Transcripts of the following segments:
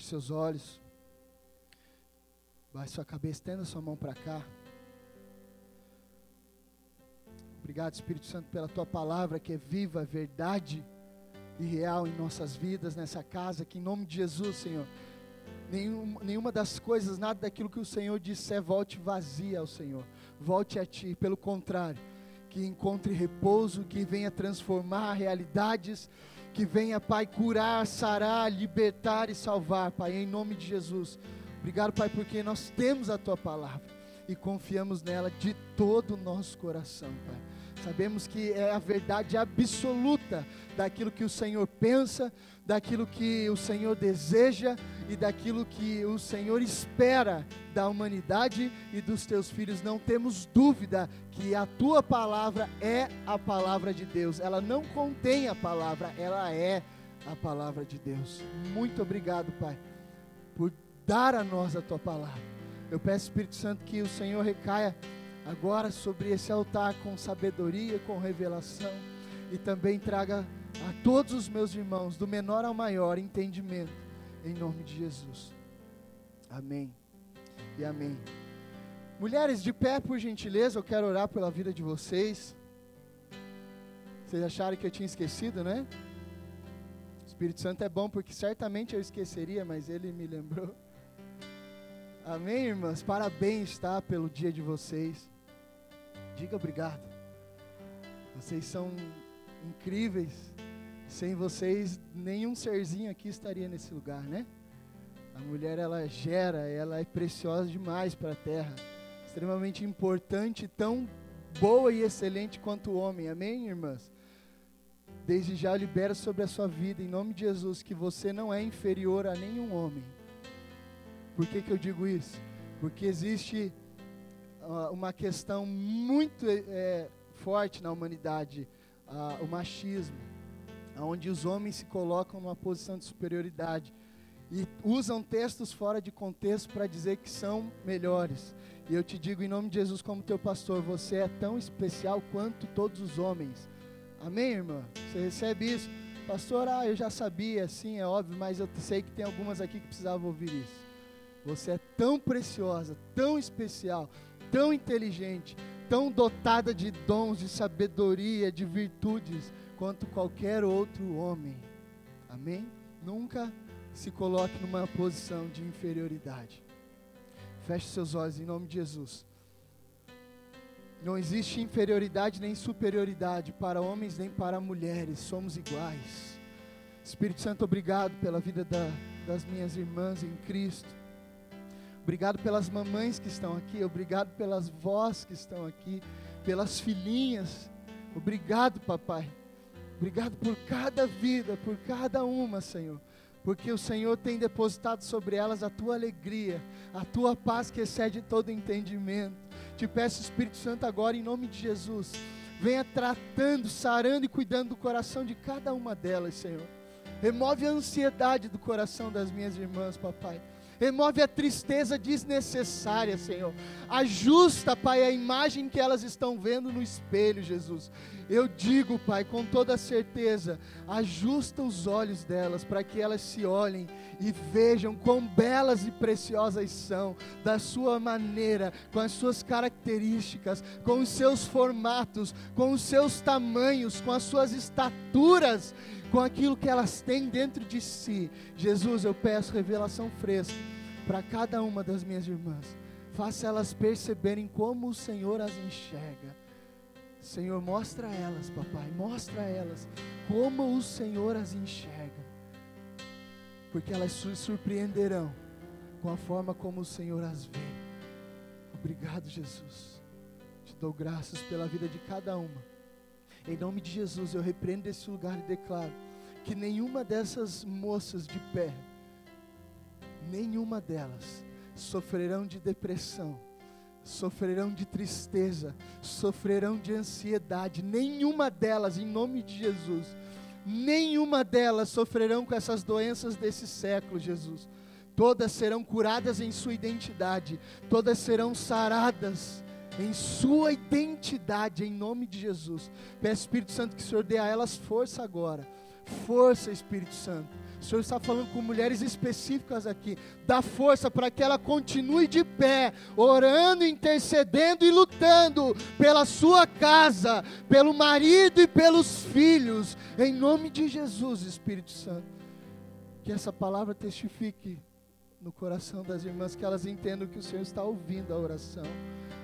Feche seus olhos. Baixe sua cabeça, estenda sua mão para cá. Obrigado, Espírito Santo, pela tua palavra que é viva, verdade e real em nossas vidas, nessa casa, que em nome de Jesus, Senhor, nenhum, nenhuma das coisas, nada daquilo que o Senhor disser, volte vazia ao Senhor, volte a Ti, pelo contrário, que encontre repouso, que venha transformar realidades, que venha, Pai, curar, sarar, libertar e salvar, Pai, em nome de Jesus. Obrigado, Pai, porque nós temos a Tua palavra e confiamos nela de todo o nosso coração, Pai. Sabemos que é a verdade absoluta daquilo que o Senhor pensa, daquilo que o Senhor deseja e daquilo que o Senhor espera da humanidade e dos teus filhos. Não temos dúvida que a tua palavra é a palavra de Deus. Ela não contém a palavra, ela é a palavra de Deus. Muito obrigado, Pai, por dar a nós a tua palavra. Eu peço, Espírito Santo, que o Senhor recaia agora sobre esse altar com sabedoria, com revelação e também traga a todos os meus irmãos, do menor ao maior, entendimento, em nome de Jesus. Amém e amém. Mulheres, de pé, por gentileza, eu quero orar pela vida de vocês. Vocês acharam que eu tinha esquecido, né? O Espírito Santo é bom porque certamente eu esqueceria, mas ele me lembrou. Amém, irmãs? Parabéns, tá? Pelo dia de vocês. Diga obrigado. Vocês são incríveis. Sem vocês, nenhum serzinho aqui estaria nesse lugar, né? A mulher, ela gera, ela é preciosa demais para a terra. Extremamente importante, tão boa e excelente quanto o homem. Amém, irmãs? Desde já libera sobre a sua vida, em nome de Jesus, que você não é inferior a nenhum homem. Por que, que eu digo isso? Porque existe uma questão muito é, forte na humanidade, uh, o machismo, onde os homens se colocam numa posição de superioridade e usam textos fora de contexto para dizer que são melhores. E eu te digo em nome de Jesus, como teu pastor, você é tão especial quanto todos os homens. Amém, irmã? Você recebe isso? Pastor, ah, eu já sabia, sim, é óbvio, mas eu sei que tem algumas aqui que precisavam ouvir isso. Você é tão preciosa, tão especial tão inteligente, tão dotada de dons, de sabedoria, de virtudes, quanto qualquer outro homem. Amém? Nunca se coloque numa posição de inferioridade. Feche seus olhos em nome de Jesus. Não existe inferioridade nem superioridade para homens nem para mulheres, somos iguais. Espírito Santo, obrigado pela vida da, das minhas irmãs em Cristo. Obrigado pelas mamães que estão aqui, obrigado pelas vós que estão aqui, pelas filhinhas. Obrigado, papai. Obrigado por cada vida, por cada uma, Senhor. Porque o Senhor tem depositado sobre elas a tua alegria, a tua paz que excede todo entendimento. Te peço, Espírito Santo, agora em nome de Jesus, venha tratando, sarando e cuidando do coração de cada uma delas, Senhor. Remove a ansiedade do coração das minhas irmãs, papai remove a tristeza desnecessária, Senhor. Ajusta, Pai, a imagem que elas estão vendo no espelho, Jesus. Eu digo, Pai, com toda certeza, ajusta os olhos delas para que elas se olhem e vejam quão belas e preciosas são, da sua maneira, com as suas características, com os seus formatos, com os seus tamanhos, com as suas estaturas com aquilo que elas têm dentro de si. Jesus, eu peço revelação fresca para cada uma das minhas irmãs. Faça elas perceberem como o Senhor as enxerga. Senhor, mostra a elas, papai, mostra a elas como o Senhor as enxerga. Porque elas se surpreenderão com a forma como o Senhor as vê. Obrigado, Jesus. Te dou graças pela vida de cada uma. Em nome de Jesus, eu repreendo esse lugar e declaro que nenhuma dessas moças de pé, nenhuma delas sofrerão de depressão, sofrerão de tristeza, sofrerão de ansiedade, nenhuma delas, em nome de Jesus, nenhuma delas sofrerão com essas doenças desse século, Jesus. Todas serão curadas em sua identidade, todas serão saradas em sua identidade, em nome de Jesus. Peço, Espírito Santo, que o Senhor dê a elas força agora. Força, Espírito Santo. O Senhor está falando com mulheres específicas aqui. Dá força para que ela continue de pé, orando, intercedendo e lutando pela sua casa, pelo marido e pelos filhos. Em nome de Jesus, Espírito Santo. Que essa palavra testifique no coração das irmãs, que elas entendam que o Senhor está ouvindo a oração.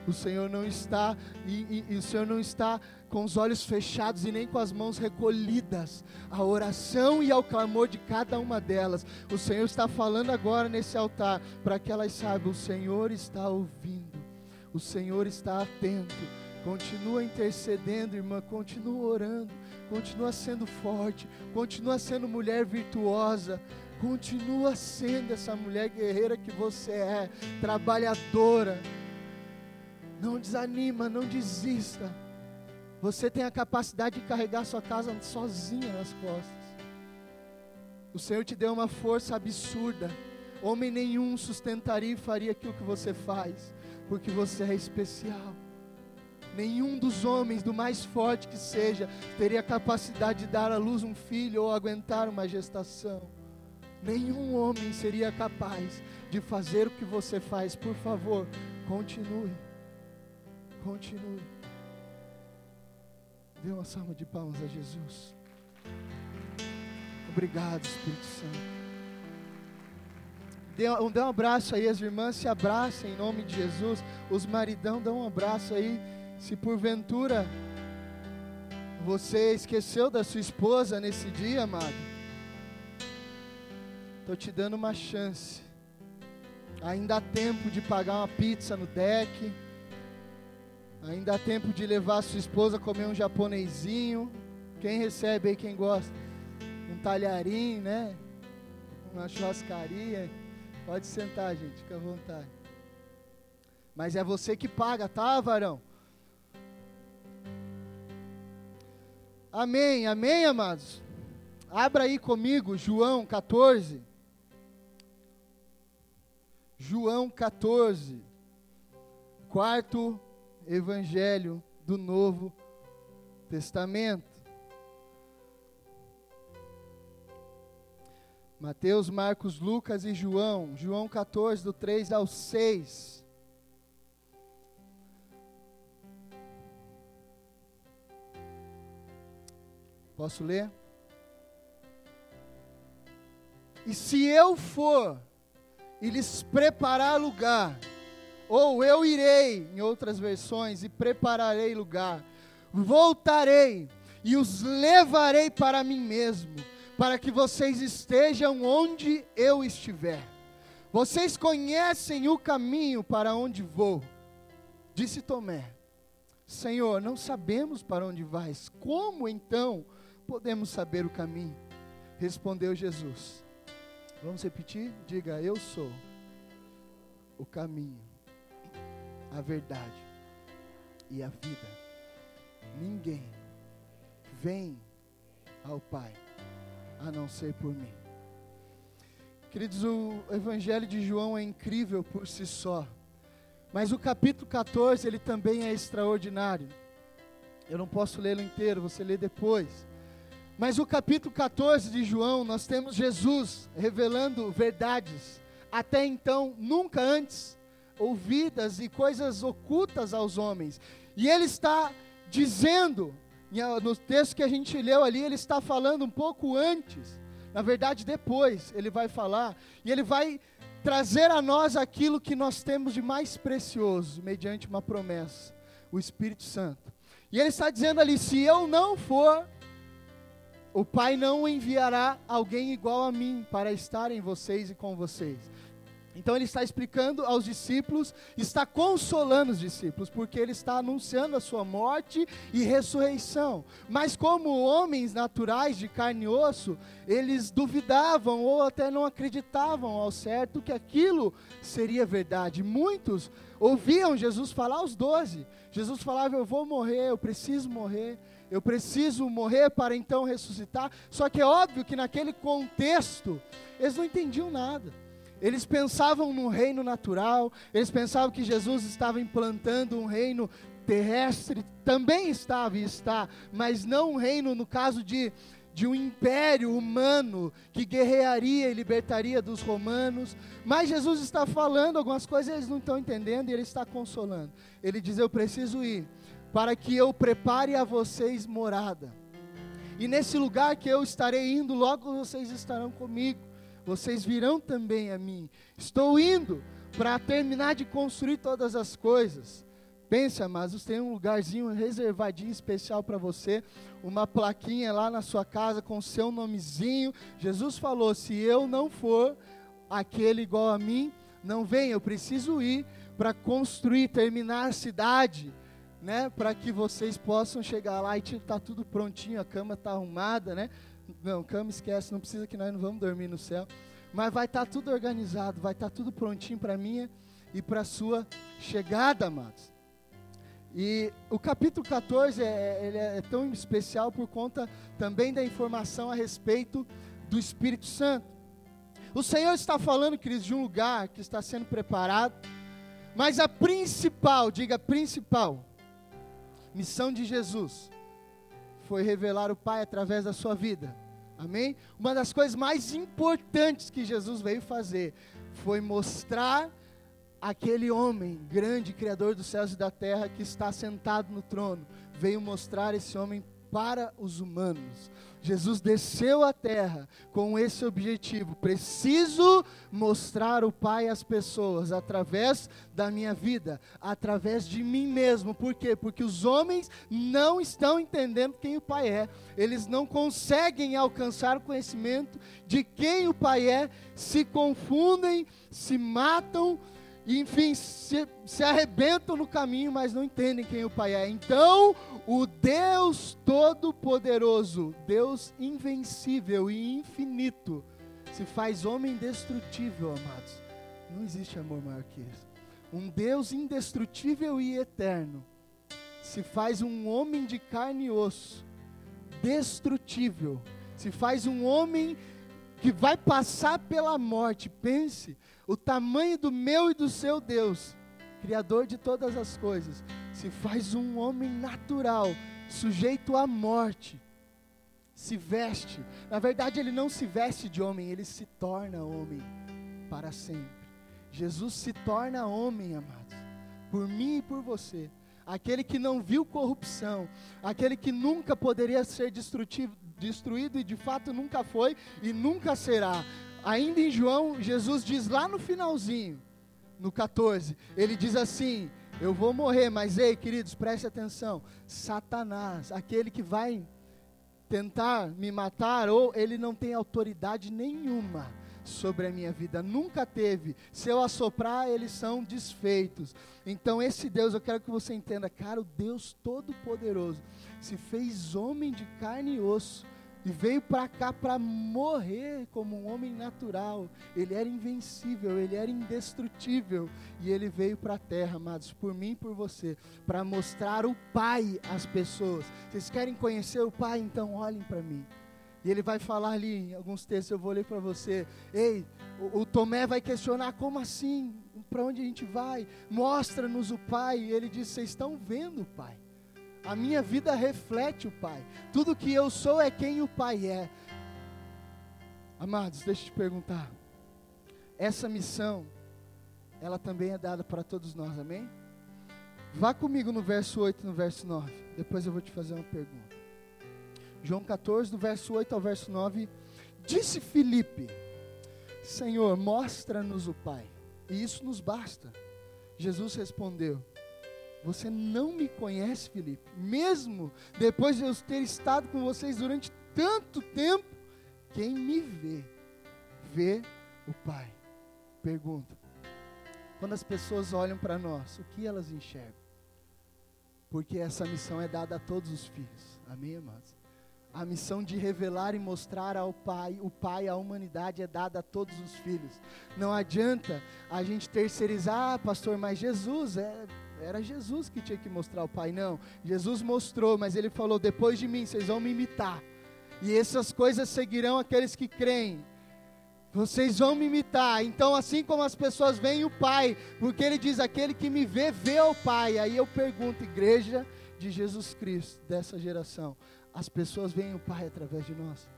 O Senhor não está e, e, e, o Senhor não está com os olhos fechados e nem com as mãos recolhidas. A oração e ao clamor de cada uma delas. O Senhor está falando agora nesse altar para que elas saibam: o Senhor está ouvindo. O Senhor está atento. Continua intercedendo, irmã, continua orando, continua sendo forte, continua sendo mulher virtuosa, continua sendo essa mulher guerreira que você é, trabalhadora não desanima, não desista. Você tem a capacidade de carregar sua casa sozinha nas costas. O Senhor te deu uma força absurda. Homem nenhum sustentaria e faria aquilo que você faz, porque você é especial. Nenhum dos homens, do mais forte que seja, teria capacidade de dar à luz um filho ou aguentar uma gestação. Nenhum homem seria capaz de fazer o que você faz. Por favor, continue. Continue. Dê uma salva de palmas a Jesus. Obrigado, Espírito Santo. Dê, um, dê um abraço aí, as irmãs se abraçem em nome de Jesus. Os maridão, dão um abraço aí. Se porventura você esqueceu da sua esposa nesse dia, amado, estou te dando uma chance. Ainda há tempo de pagar uma pizza no deck Ainda há tempo de levar a sua esposa a comer um japonesinho. Quem recebe aí, quem gosta? Um talharim, né? Uma churrascaria. Pode sentar, gente, fica à vontade. Mas é você que paga, tá, varão? Amém, amém, amados? Abra aí comigo, João 14. João 14. Quarto evangelho do Novo Testamento. Mateus, Marcos, Lucas e João. João 14, do 3 ao 6. Posso ler? E se eu for e lhes preparar lugar, ou eu irei, em outras versões, e prepararei lugar. Voltarei e os levarei para mim mesmo, para que vocês estejam onde eu estiver. Vocês conhecem o caminho para onde vou. Disse Tomé: Senhor, não sabemos para onde vais. Como então podemos saber o caminho? Respondeu Jesus. Vamos repetir? Diga: Eu sou o caminho a verdade e a vida. Ninguém vem ao Pai a não ser por mim. Queridos, o Evangelho de João é incrível por si só, mas o capítulo 14 ele também é extraordinário. Eu não posso lê-lo inteiro, você lê depois. Mas o capítulo 14 de João, nós temos Jesus revelando verdades até então nunca antes ouvidas e coisas ocultas aos homens. E ele está dizendo, no texto que a gente leu ali, ele está falando um pouco antes, na verdade depois, ele vai falar, e ele vai trazer a nós aquilo que nós temos de mais precioso, mediante uma promessa, o Espírito Santo. E ele está dizendo ali: se eu não for, o Pai não enviará alguém igual a mim para estar em vocês e com vocês. Então ele está explicando aos discípulos, está consolando os discípulos, porque ele está anunciando a sua morte e ressurreição. Mas como homens naturais de carne e osso, eles duvidavam ou até não acreditavam ao certo que aquilo seria verdade. Muitos ouviam Jesus falar aos doze. Jesus falava: Eu vou morrer, eu preciso morrer. Eu preciso morrer para então ressuscitar. Só que é óbvio que naquele contexto, eles não entendiam nada. Eles pensavam no reino natural, eles pensavam que Jesus estava implantando um reino terrestre, também estava e está, mas não um reino no caso de, de um império humano que guerrearia e libertaria dos romanos. Mas Jesus está falando algumas coisas eles não estão entendendo e ele está consolando. Ele diz: Eu preciso ir para que eu prepare a vocês morada. E nesse lugar que eu estarei indo, logo vocês estarão comigo. Vocês virão também a mim. Estou indo para terminar de construir todas as coisas. Pense, amados, tem um lugarzinho reservadinho especial para você, uma plaquinha lá na sua casa com o seu nomezinho. Jesus falou: se eu não for aquele igual a mim, não venha, eu preciso ir para construir, terminar a cidade, né? Para que vocês possam chegar lá e está tudo prontinho, a cama está arrumada, né? Não, cama esquece, não precisa que nós não vamos dormir no céu. Mas vai estar tá tudo organizado, vai estar tá tudo prontinho para minha e para sua chegada, amados. E o capítulo 14 é, ele é tão especial por conta também da informação a respeito do Espírito Santo. O Senhor está falando, queridos, de um lugar que está sendo preparado, mas a principal, diga principal, missão de Jesus foi revelar o Pai através da sua vida. Amém? Uma das coisas mais importantes que Jesus veio fazer foi mostrar aquele homem grande, criador dos céus e da terra, que está sentado no trono, veio mostrar esse homem para os humanos. Jesus desceu à terra com esse objetivo. Preciso mostrar o Pai às pessoas através da minha vida, através de mim mesmo. Por quê? Porque os homens não estão entendendo quem o Pai é. Eles não conseguem alcançar o conhecimento de quem o Pai é, se confundem, se matam e enfim, se, se arrebentam no caminho, mas não entendem quem o Pai é. Então, o Deus Todo-Poderoso, Deus invencível e infinito, se faz homem indestrutível, amados. Não existe amor maior que isso. Um Deus indestrutível e eterno se faz um homem de carne e osso, destrutível, se faz um homem que vai passar pela morte. Pense, o tamanho do meu e do seu Deus, Criador de todas as coisas, se faz um homem natural, sujeito à morte, se veste. Na verdade, ele não se veste de homem, ele se torna homem para sempre. Jesus se torna homem, amados, por mim e por você. Aquele que não viu corrupção, aquele que nunca poderia ser destruído e de fato nunca foi e nunca será Ainda em João, Jesus diz lá no finalzinho, no 14, ele diz assim: Eu vou morrer, mas ei, queridos, preste atenção. Satanás, aquele que vai tentar me matar, ou ele não tem autoridade nenhuma sobre a minha vida, nunca teve. Se eu assoprar, eles são desfeitos. Então, esse Deus, eu quero que você entenda, cara, o Deus Todo-Poderoso se fez homem de carne e osso e veio para cá para morrer como um homem natural. Ele era invencível, ele era indestrutível. E ele veio para a terra, amados, por mim e por você, para mostrar o Pai às pessoas. Vocês querem conhecer o Pai? Então olhem para mim. E ele vai falar ali em alguns textos, eu vou ler para você. Ei, o, o, Tomé vai questionar: como assim? Para onde a gente vai? Mostra-nos o Pai. E ele diz: Vocês estão vendo o Pai. A minha vida reflete o Pai. Tudo que eu sou é quem o Pai é. Amados, deixa eu te perguntar. Essa missão, ela também é dada para todos nós, amém? Vá comigo no verso 8 e no verso 9. Depois eu vou te fazer uma pergunta. João 14, do verso 8 ao verso 9. Disse Filipe: Senhor, mostra-nos o Pai, e isso nos basta. Jesus respondeu: você não me conhece, Felipe. Mesmo depois de eu ter estado com vocês durante tanto tempo, quem me vê, vê o Pai. Pergunta: quando as pessoas olham para nós, o que elas enxergam? Porque essa missão é dada a todos os filhos. Amém, amados? A missão de revelar e mostrar ao Pai, o Pai, a humanidade é dada a todos os filhos. Não adianta a gente terceirizar, ah, pastor, mas Jesus é era Jesus que tinha que mostrar o Pai, não. Jesus mostrou, mas ele falou: depois de mim, vocês vão me imitar. E essas coisas seguirão aqueles que creem. Vocês vão me imitar. Então, assim como as pessoas veem o Pai, porque ele diz: aquele que me vê, vê o Pai. Aí eu pergunto, igreja de Jesus Cristo, dessa geração: as pessoas veem o Pai através de nós.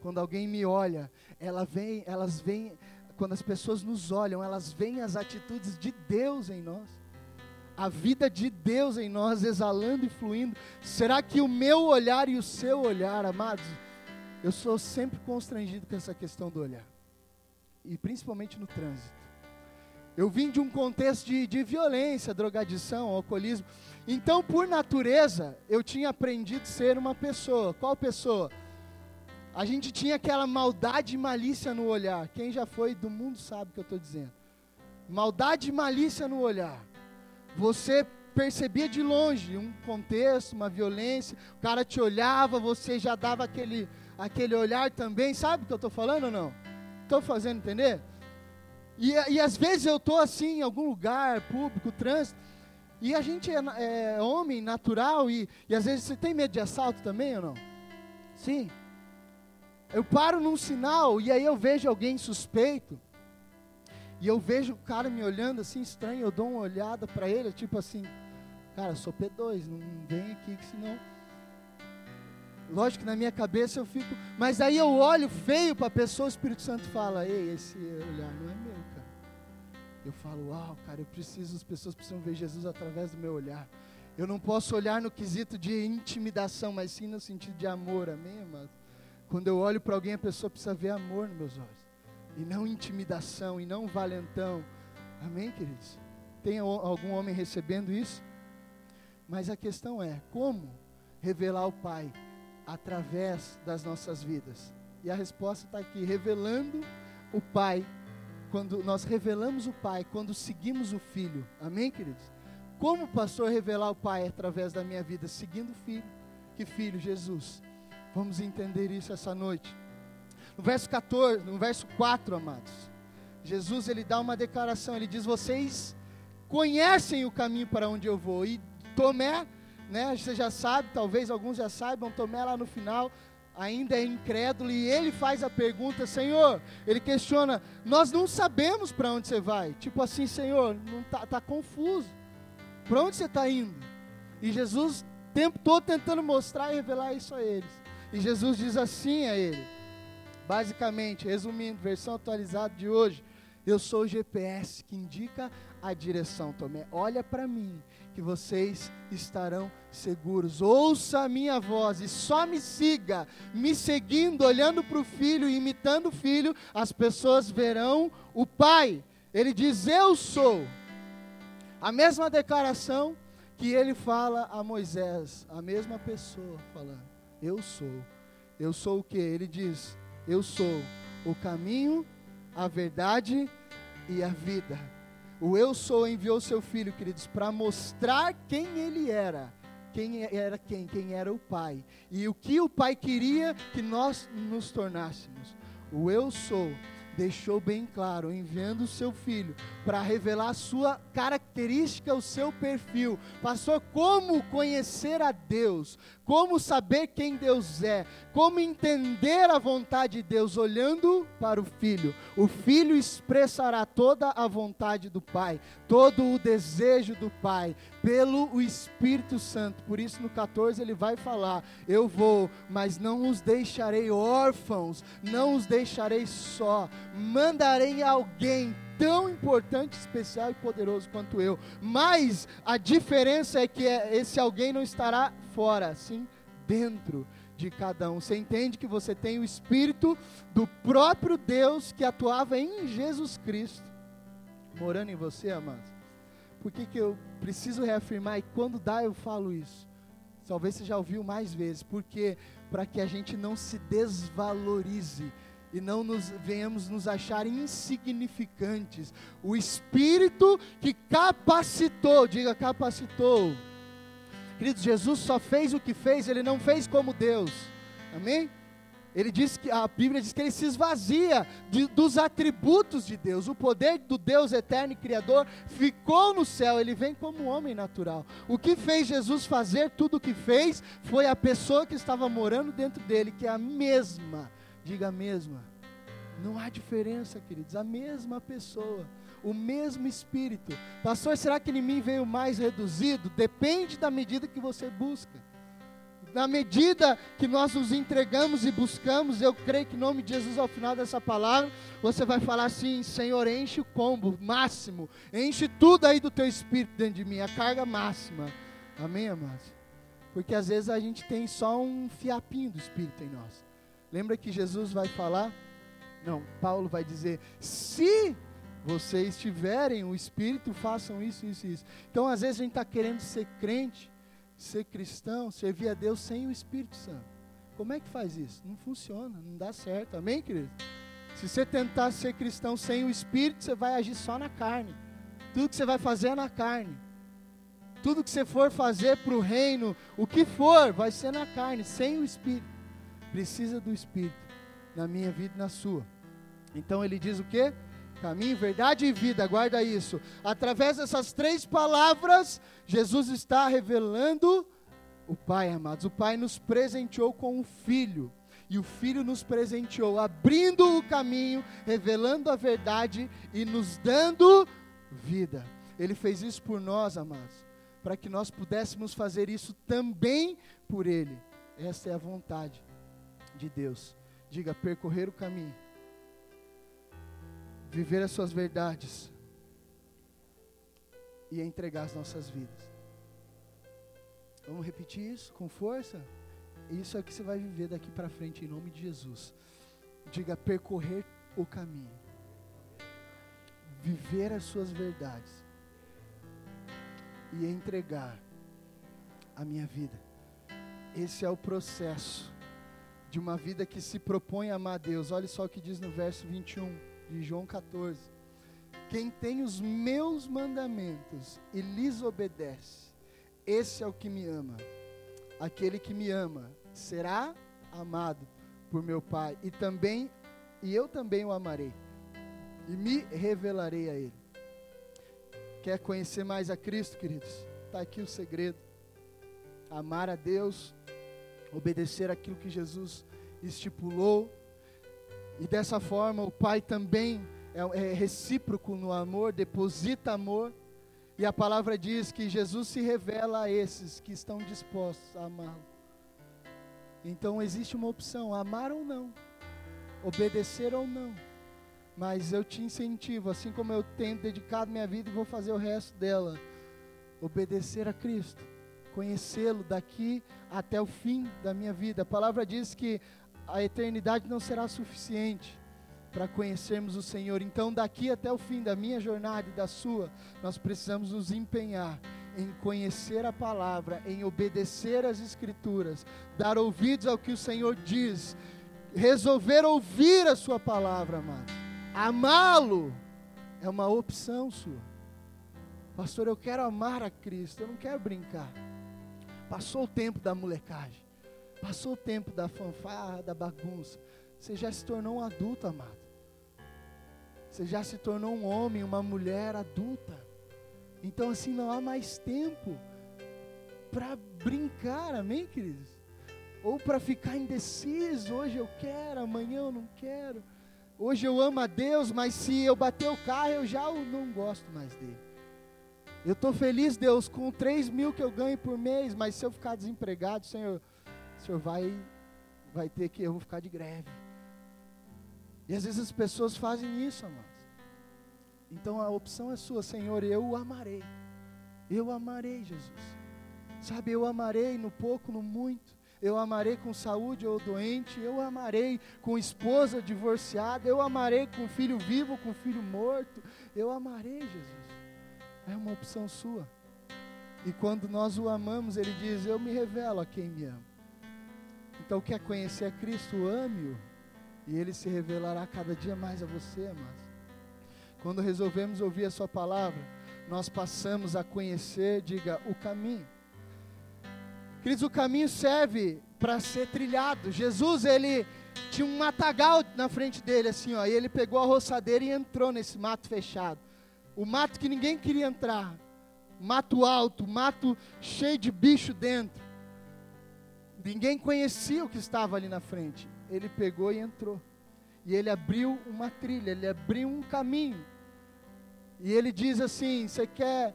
Quando alguém me olha, ela vem, elas vêm, quando as pessoas nos olham, elas veem as atitudes de Deus em nós. A vida de Deus em nós exalando e fluindo. Será que o meu olhar e o seu olhar, amados, eu sou sempre constrangido com essa questão do olhar. E principalmente no trânsito. Eu vim de um contexto de, de violência, drogadição, alcoolismo. Então, por natureza, eu tinha aprendido a ser uma pessoa. Qual pessoa? A gente tinha aquela maldade e malícia no olhar. Quem já foi do mundo sabe o que eu estou dizendo. Maldade e malícia no olhar. Você percebia de longe um contexto, uma violência, o cara te olhava, você já dava aquele, aquele olhar também. Sabe o que eu estou falando ou não? Estou fazendo entender? E, e às vezes eu estou assim em algum lugar público, trânsito, e a gente é, é, homem natural, e, e às vezes você tem medo de assalto também ou não? Sim. Eu paro num sinal e aí eu vejo alguém suspeito, e eu vejo o cara me olhando assim estranho, eu dou uma olhada para ele, tipo assim, cara, sou P2, não vem aqui que senão. Lógico que na minha cabeça eu fico, mas aí eu olho feio para a pessoa, o Espírito Santo fala: Ei, esse olhar não é meu eu falo, uau, cara, eu preciso, as pessoas precisam ver Jesus através do meu olhar. Eu não posso olhar no quesito de intimidação, mas sim no sentido de amor, amém, amados? Quando eu olho para alguém, a pessoa precisa ver amor nos meus olhos, e não intimidação, e não valentão, amém, queridos? Tem algum homem recebendo isso? Mas a questão é, como revelar o Pai através das nossas vidas? E a resposta está aqui, revelando o Pai quando nós revelamos o Pai, quando seguimos o Filho. Amém, queridos? Como pastor revelar o Pai através da minha vida? Seguindo o Filho. Que Filho? Jesus. Vamos entender isso essa noite. No verso 14, no verso 4, amados. Jesus ele dá uma declaração, ele diz: "Vocês conhecem o caminho para onde eu vou". E Tomé, né, você já sabe, talvez alguns já saibam, Tomé lá no final ainda é incrédulo e ele faz a pergunta, Senhor, ele questiona, nós não sabemos para onde você vai. Tipo assim, Senhor, não tá, tá confuso. Para onde você está indo? E Jesus o tempo todo tentando mostrar e revelar isso a eles. E Jesus diz assim a ele, basicamente, resumindo, versão atualizada de hoje, eu sou o GPS que indica a direção, Tomé. Olha para mim que vocês estarão seguros. Ouça a minha voz e só me siga, me seguindo, olhando para o filho, imitando o filho, as pessoas verão o Pai. Ele diz: Eu sou. A mesma declaração que ele fala a Moisés, a mesma pessoa falando: Eu sou. Eu sou o que? Ele diz: Eu sou o caminho, a verdade e a vida. O eu sou enviou seu filho, queridos, para mostrar quem ele era. Quem era quem? Quem era o Pai. E o que o Pai queria que nós nos tornássemos. O eu sou deixou bem claro, enviando o seu filho para revelar a sua característica, o seu perfil. Pastor, como conhecer a Deus? Como saber quem Deus é? Como entender a vontade de Deus olhando para o filho? O filho expressará toda a vontade do Pai, todo o desejo do Pai, pelo Espírito Santo. Por isso, no 14, ele vai falar: Eu vou, mas não os deixarei órfãos, não os deixarei só, mandarei alguém tão importante, especial e poderoso quanto eu. Mas a diferença é que esse alguém não estará fora, sim dentro de cada um. Você entende que você tem o Espírito do próprio Deus que atuava em Jesus Cristo, morando em você, amados. Por que, que eu preciso reafirmar e quando dá eu falo isso? Talvez você já ouviu mais vezes, porque para que a gente não se desvalorize e não nos venhamos nos achar insignificantes. O Espírito que capacitou, diga capacitou. Queridos, Jesus só fez o que fez, ele não fez como Deus. Amém? Ele diz que a Bíblia diz que ele se esvazia de, dos atributos de Deus. O poder do Deus eterno e criador ficou no céu, ele vem como homem natural. O que fez Jesus fazer tudo o que fez foi a pessoa que estava morando dentro dele, que é a mesma Diga a mesma. Não há diferença, queridos, a mesma pessoa, o mesmo Espírito. Pastor, será que em mim veio mais reduzido? Depende da medida que você busca. na medida que nós nos entregamos e buscamos, eu creio que em nome de Jesus, ao final dessa palavra, você vai falar assim: Senhor, enche o combo máximo, enche tudo aí do teu espírito dentro de mim, a carga máxima. Amém, amados? Porque às vezes a gente tem só um fiapinho do espírito em nós. Lembra que Jesus vai falar? Não, Paulo vai dizer: se vocês tiverem o espírito, façam isso, isso, isso. Então, às vezes a gente está querendo ser crente ser cristão, servir a Deus sem o Espírito Santo. Como é que faz isso? Não funciona, não dá certo. Amém, querido? Se você tentar ser cristão sem o Espírito, você vai agir só na carne. Tudo que você vai fazer é na carne. Tudo que você for fazer para o reino, o que for, vai ser na carne, sem o Espírito. Precisa do Espírito na minha vida e na sua. Então ele diz o que? Caminho, verdade e vida, guarda isso. Através dessas três palavras, Jesus está revelando o Pai, amados. O Pai nos presenteou com o Filho. E o Filho nos presenteou, abrindo o caminho, revelando a verdade e nos dando vida. Ele fez isso por nós, amados, para que nós pudéssemos fazer isso também por Ele. Essa é a vontade de Deus. Diga, percorrer o caminho viver as suas verdades e entregar as nossas vidas. Vamos repetir isso com força? Isso é que você vai viver daqui para frente em nome de Jesus. Diga percorrer o caminho. Viver as suas verdades e entregar a minha vida. Esse é o processo de uma vida que se propõe a amar a Deus. Olha só o que diz no verso 21 de João 14. Quem tem os meus mandamentos e lhes obedece, esse é o que me ama. Aquele que me ama será amado por meu Pai e também e eu também o amarei e me revelarei a ele. Quer conhecer mais a Cristo, queridos? Está aqui o segredo. Amar a Deus, obedecer aquilo que Jesus estipulou e dessa forma o Pai também é, é recíproco no amor, deposita amor. E a palavra diz que Jesus se revela a esses que estão dispostos a amá-lo. Então existe uma opção: amar ou não, obedecer ou não. Mas eu te incentivo, assim como eu tenho dedicado minha vida e vou fazer o resto dela, obedecer a Cristo, conhecê-lo daqui até o fim da minha vida. A palavra diz que a eternidade não será suficiente para conhecermos o Senhor. Então, daqui até o fim da minha jornada e da sua, nós precisamos nos empenhar em conhecer a palavra, em obedecer às Escrituras, dar ouvidos ao que o Senhor diz, resolver ouvir a Sua palavra, amado. Amá-lo é uma opção sua. Pastor, eu quero amar a Cristo, eu não quero brincar. Passou o tempo da molecagem. Passou o tempo da fanfarra, da bagunça. Você já se tornou um adulto, amado. Você já se tornou um homem, uma mulher adulta. Então, assim, não há mais tempo para brincar, amém, queridos? Ou para ficar indeciso. Hoje eu quero, amanhã eu não quero. Hoje eu amo a Deus, mas se eu bater o carro, eu já não gosto mais dele. Eu estou feliz, Deus, com 3 mil que eu ganho por mês, mas se eu ficar desempregado, Senhor, o senhor vai, vai ter que, eu vou ficar de greve. E às vezes as pessoas fazem isso, amados. Então a opção é sua, Senhor, eu o amarei. Eu amarei, Jesus. Sabe, eu amarei no pouco, no muito. Eu amarei com saúde ou doente. Eu amarei com esposa divorciada. Eu amarei com filho vivo, com filho morto. Eu amarei, Jesus. É uma opção sua. E quando nós o amamos, ele diz: Eu me revelo a quem me ama. Então, quer conhecer a Cristo, ame-o, e ele se revelará cada dia mais a você, amados. Quando resolvemos ouvir a Sua palavra, nós passamos a conhecer, diga, o caminho. Queridos, o caminho serve para ser trilhado. Jesus, ele tinha um matagal na frente dele, assim, ó, e ele pegou a roçadeira e entrou nesse mato fechado. O mato que ninguém queria entrar. Mato alto, mato cheio de bicho dentro. Ninguém conhecia o que estava ali na frente. Ele pegou e entrou. E ele abriu uma trilha, ele abriu um caminho. E ele diz assim: Você quer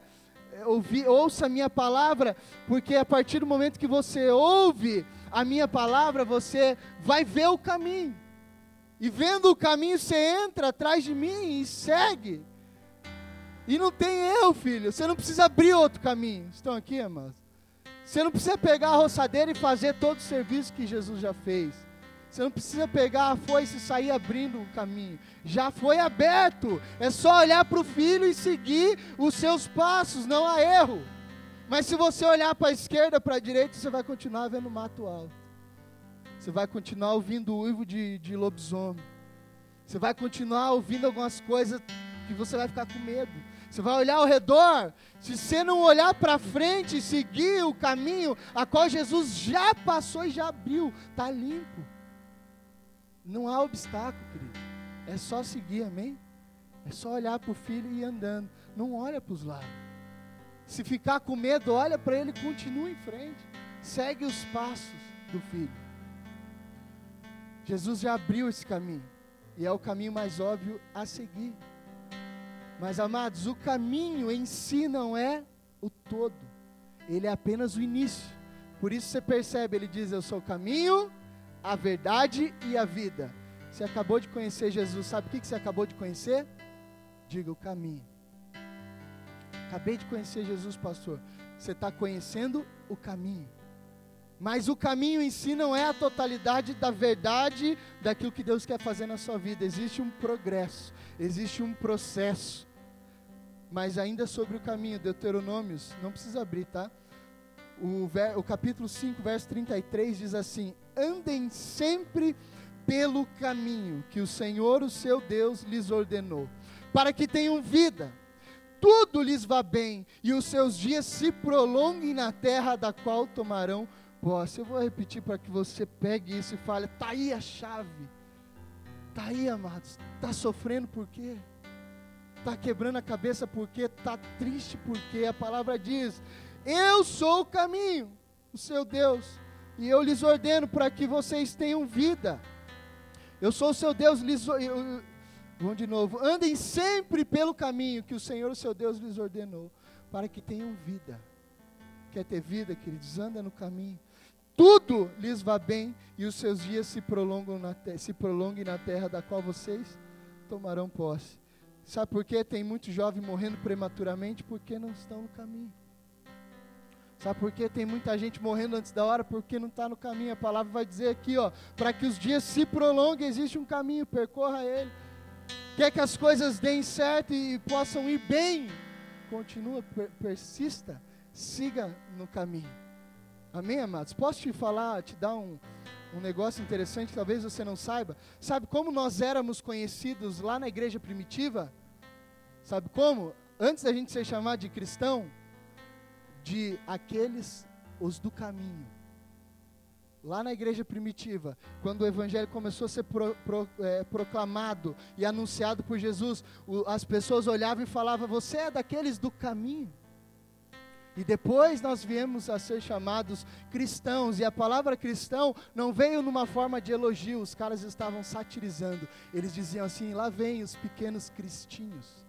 ouvi, ouça a minha palavra, porque a partir do momento que você ouve a minha palavra, você vai ver o caminho. E vendo o caminho, você entra atrás de mim e segue. E não tem eu, filho. Você não precisa abrir outro caminho. Estão aqui, amados? Você não precisa pegar a roçadeira e fazer todo o serviço que Jesus já fez. Você não precisa pegar a foice e sair abrindo o caminho. Já foi aberto. É só olhar para o filho e seguir os seus passos, não há erro. Mas se você olhar para a esquerda, para a direita, você vai continuar vendo mato alto. Você vai continuar ouvindo o uivo de, de lobisomem. Você vai continuar ouvindo algumas coisas que você vai ficar com medo. Você vai olhar ao redor. Se você não olhar para frente e seguir o caminho a qual Jesus já passou e já abriu, está limpo. Não há obstáculo, querido. É só seguir, amém? É só olhar para o filho e ir andando. Não olha para os lados. Se ficar com medo, olha para ele e continua em frente. Segue os passos do filho. Jesus já abriu esse caminho. E é o caminho mais óbvio a seguir. Mas amados, o caminho em si não é o todo, ele é apenas o início. Por isso você percebe, ele diz: Eu sou o caminho, a verdade e a vida. Você acabou de conhecer Jesus, sabe o que você acabou de conhecer? Diga o caminho. Acabei de conhecer Jesus, pastor. Você está conhecendo o caminho. Mas o caminho em si não é a totalidade da verdade daquilo que Deus quer fazer na sua vida. Existe um progresso, existe um processo. Mas ainda sobre o caminho, Deuteronômios, não precisa abrir, tá? O, ver, o capítulo 5, verso 33 diz assim: Andem sempre pelo caminho que o Senhor, o seu Deus, lhes ordenou, para que tenham vida, tudo lhes vá bem e os seus dias se prolonguem na terra da qual tomarão posse. Eu vou repetir para que você pegue isso e fale: está aí a chave, está aí, amados, está sofrendo por quê? Está quebrando a cabeça porque está triste porque a palavra diz: Eu sou o caminho, o seu Deus, e eu lhes ordeno para que vocês tenham vida. Eu sou o seu Deus, lhes, vamos de novo, andem sempre pelo caminho que o Senhor, o seu Deus, lhes ordenou, para que tenham vida. Quer ter vida, queridos? Anda no caminho. Tudo lhes vá bem e os seus dias se prolongam na se prolonguem na terra da qual vocês tomarão posse. Sabe por quê? Tem muito jovem morrendo prematuramente porque não estão no caminho. Sabe por quê? Tem muita gente morrendo antes da hora porque não está no caminho. A palavra vai dizer aqui, ó, para que os dias se prolonguem, existe um caminho, percorra ele. Quer que as coisas deem certo e possam ir bem? Continua, per persista, siga no caminho. Amém, amados? Posso te falar, te dar um, um negócio interessante talvez você não saiba? Sabe como nós éramos conhecidos lá na igreja primitiva? Sabe como? Antes da gente ser chamado de cristão, de aqueles os do caminho. Lá na igreja primitiva, quando o evangelho começou a ser pro, pro, é, proclamado e anunciado por Jesus, o, as pessoas olhavam e falavam: Você é daqueles do caminho. E depois nós viemos a ser chamados cristãos, e a palavra cristão não veio numa forma de elogio, os caras estavam satirizando. Eles diziam assim: lá vem os pequenos cristinhos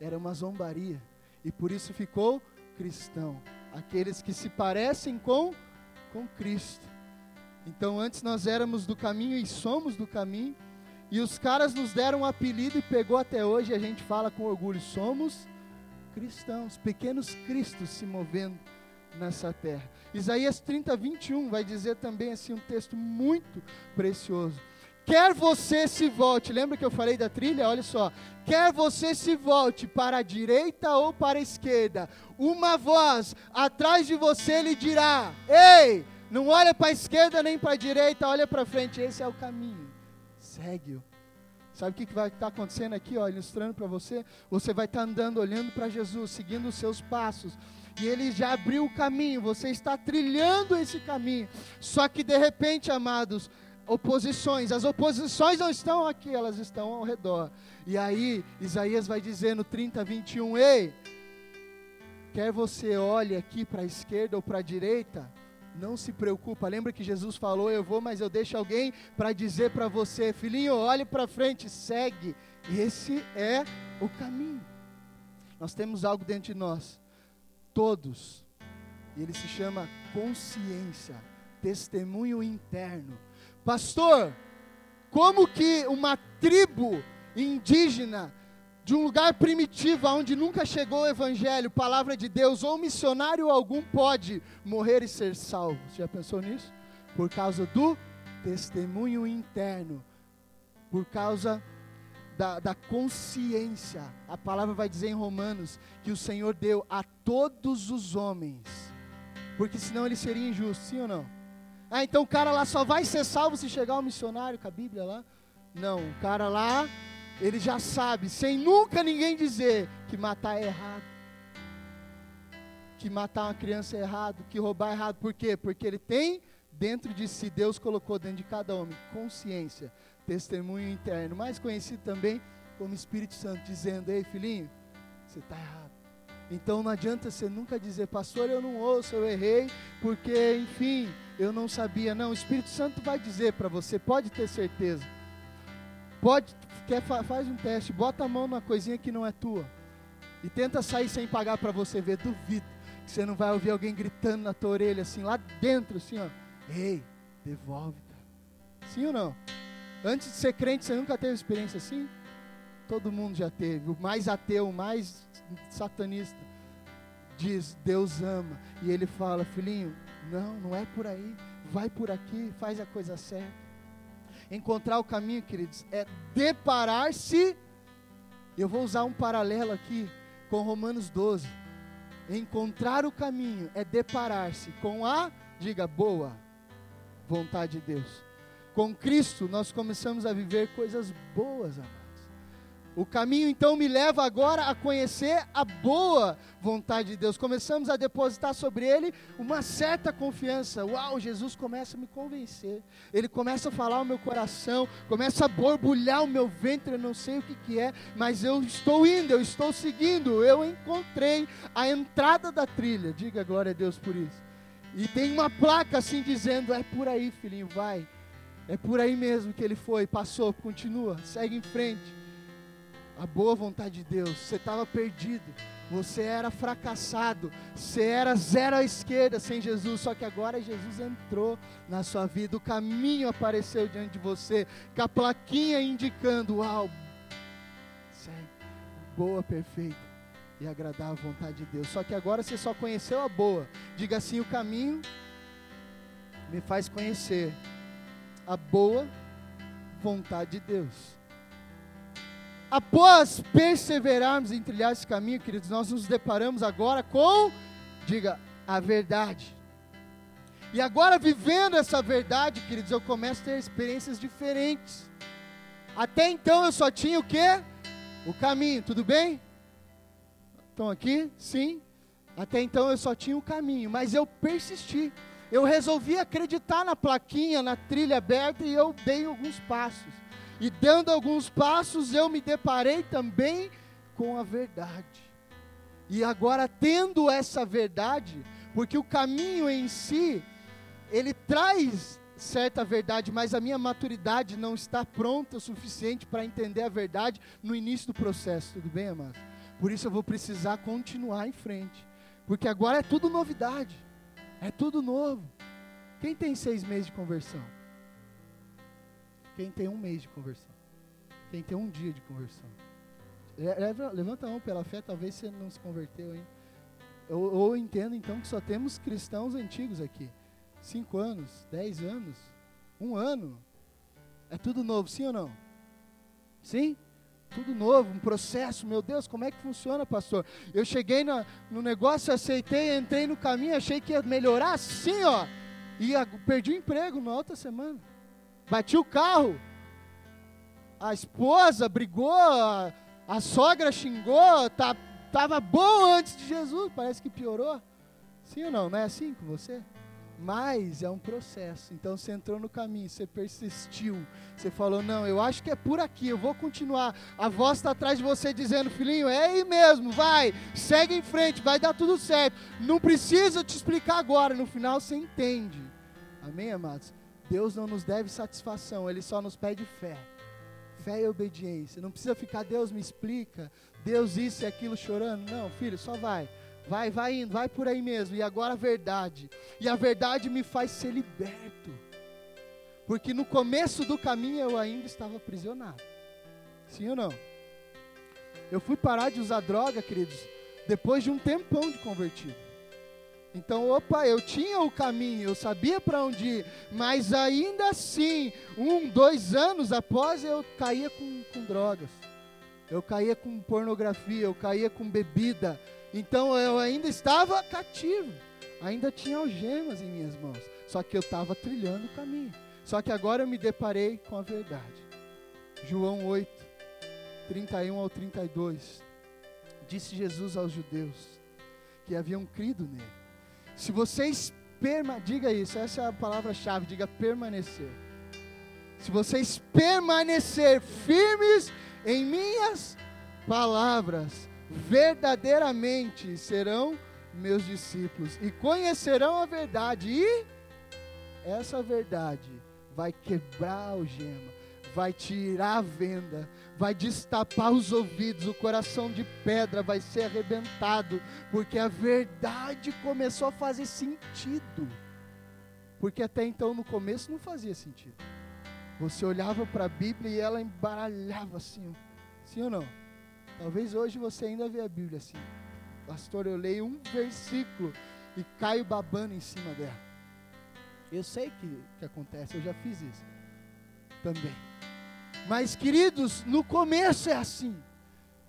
era uma zombaria. E por isso ficou cristão. Aqueles que se parecem com, com Cristo. Então antes nós éramos do caminho e somos do caminho. E os caras nos deram um apelido e pegou até hoje. E a gente fala com orgulho: somos cristãos, pequenos cristos se movendo nessa terra. Isaías 30, 21 vai dizer também assim um texto muito precioso. Quer você se volte, lembra que eu falei da trilha? Olha só. Quer você se volte para a direita ou para a esquerda, uma voz atrás de você lhe dirá: Ei, não olha para a esquerda nem para a direita, olha para frente. Esse é o caminho. Segue-o. Sabe o que, que vai estar tá acontecendo aqui, ó, ilustrando para você? Você vai estar tá andando, olhando para Jesus, seguindo os seus passos. E ele já abriu o caminho, você está trilhando esse caminho. Só que de repente, amados, oposições. As oposições não estão aqui, elas estão ao redor. E aí, Isaías vai dizer no 30, 21, ei, quer você olhe aqui para a esquerda ou para a direita, não se preocupa. Lembra que Jesus falou: Eu vou, mas eu deixo alguém para dizer para você, filhinho, olhe para frente, segue. Esse é o caminho. Nós temos algo dentro de nós. todos. E ele se chama consciência, testemunho interno. Pastor, como que uma tribo indígena de um lugar primitivo, onde nunca chegou o evangelho, palavra de Deus, ou missionário algum pode morrer e ser salvo? Você já pensou nisso? Por causa do testemunho interno, por causa da, da, consciência. A palavra vai dizer em Romanos que o Senhor deu a todos os homens, porque senão ele seria injusto, sim ou não? Ah, então o cara lá só vai ser salvo se chegar um missionário com a Bíblia lá? Não, o cara lá, ele já sabe, sem nunca ninguém dizer que matar é errado. Que matar uma criança é errado, que roubar é errado. Por quê? Porque ele tem dentro de si, Deus colocou dentro de cada homem consciência, testemunho interno, mais conhecido também como Espírito Santo, dizendo: Ei, filhinho, você está errado. Então não adianta você nunca dizer, pastor, eu não ouço, eu errei, porque, enfim, eu não sabia. Não, o Espírito Santo vai dizer para você, pode ter certeza. Pode, quer, faz um teste, bota a mão numa coisinha que não é tua. E tenta sair sem pagar para você ver, duvido. Que você não vai ouvir alguém gritando na tua orelha, assim, lá dentro, assim, ó. Ei, devolve. Sim ou não? Antes de ser crente, você nunca teve experiência assim? Todo mundo já teve. O mais ateu, o mais satanista, diz: Deus ama. E ele fala: Filhinho, não, não é por aí. Vai por aqui, faz a coisa certa. Encontrar o caminho, queridos, é deparar-se. Eu vou usar um paralelo aqui com Romanos 12. Encontrar o caminho é deparar-se com a, diga, boa vontade de Deus. Com Cristo, nós começamos a viver coisas boas, amados. O caminho então me leva agora a conhecer a boa vontade de Deus. Começamos a depositar sobre Ele uma certa confiança. Uau, Jesus começa a me convencer. Ele começa a falar o meu coração, começa a borbulhar o meu ventre. Eu não sei o que, que é, mas eu estou indo, eu estou seguindo. Eu encontrei a entrada da trilha. Diga glória a Deus por isso. E tem uma placa assim dizendo: é por aí, filhinho, vai. É por aí mesmo que ele foi, passou, continua, segue em frente a boa vontade de Deus. Você estava perdido, você era fracassado, você era zero à esquerda sem Jesus, só que agora Jesus entrou na sua vida, o caminho apareceu diante de você, com a plaquinha indicando: Uau, segue, boa, perfeita e agradar a vontade de Deus. Só que agora você só conheceu a boa. Diga assim: o caminho me faz conhecer a boa vontade de Deus. Após perseverarmos em trilhar esse caminho, queridos, nós nos deparamos agora com, diga, a verdade. E agora, vivendo essa verdade, queridos, eu começo a ter experiências diferentes. Até então eu só tinha o que? O caminho, tudo bem? Estão aqui? Sim. Até então eu só tinha o caminho, mas eu persisti. Eu resolvi acreditar na plaquinha, na trilha aberta e eu dei alguns passos. E dando alguns passos, eu me deparei também com a verdade. E agora, tendo essa verdade, porque o caminho em si, ele traz certa verdade, mas a minha maturidade não está pronta o suficiente para entender a verdade no início do processo, tudo bem, amado? Por isso eu vou precisar continuar em frente, porque agora é tudo novidade, é tudo novo. Quem tem seis meses de conversão? Quem tem um mês de conversão? Quem tem um dia de conversão? Levanta a mão pela fé, talvez você não se converteu, hein? Eu, eu entendo então que só temos cristãos antigos aqui. Cinco anos, dez anos, um ano. É tudo novo, sim ou não? Sim? Tudo novo, um processo. Meu Deus, como é que funciona, pastor? Eu cheguei na, no negócio, aceitei, entrei no caminho, achei que ia melhorar, sim, ó. E a, perdi o emprego na outra semana bati o carro, a esposa brigou, a, a sogra xingou, tá, tava bom antes de Jesus, parece que piorou. Sim ou não? Não é assim com você? Mas é um processo. Então você entrou no caminho, você persistiu, você falou: Não, eu acho que é por aqui, eu vou continuar. A voz está atrás de você dizendo: Filhinho, é aí mesmo, vai, segue em frente, vai dar tudo certo. Não precisa te explicar agora, no final você entende. Amém, amados? Deus não nos deve satisfação, Ele só nos pede fé. Fé e obediência. Não precisa ficar, Deus me explica, Deus isso e aquilo chorando. Não, filho, só vai. Vai, vai indo, vai por aí mesmo. E agora a verdade. E a verdade me faz ser liberto. Porque no começo do caminho eu ainda estava aprisionado. Sim ou não? Eu fui parar de usar droga, queridos, depois de um tempão de convertido. Então, opa, eu tinha o caminho, eu sabia para onde ir, mas ainda assim, um, dois anos após, eu caía com, com drogas, eu caía com pornografia, eu caía com bebida. Então, eu ainda estava cativo, ainda tinha algemas em minhas mãos, só que eu estava trilhando o caminho. Só que agora eu me deparei com a verdade. João 8, 31 ao 32. Disse Jesus aos judeus que haviam crido nele se vocês perma, diga isso, essa é a palavra-chave, diga permanecer. Se vocês permanecer firmes em minhas palavras, verdadeiramente serão meus discípulos e conhecerão a verdade e essa verdade vai quebrar a algema, vai tirar a venda, vai destapar os ouvidos, o coração de pedra vai ser arrebentado, porque a verdade começou a fazer sentido. Porque até então no começo não fazia sentido. Você olhava para a Bíblia e ela embaralhava assim, sim ou não? Talvez hoje você ainda vê a Bíblia assim. Pastor, eu leio um versículo e caio babando em cima dela. Eu sei que, que acontece, eu já fiz isso também. Mas, queridos, no começo é assim.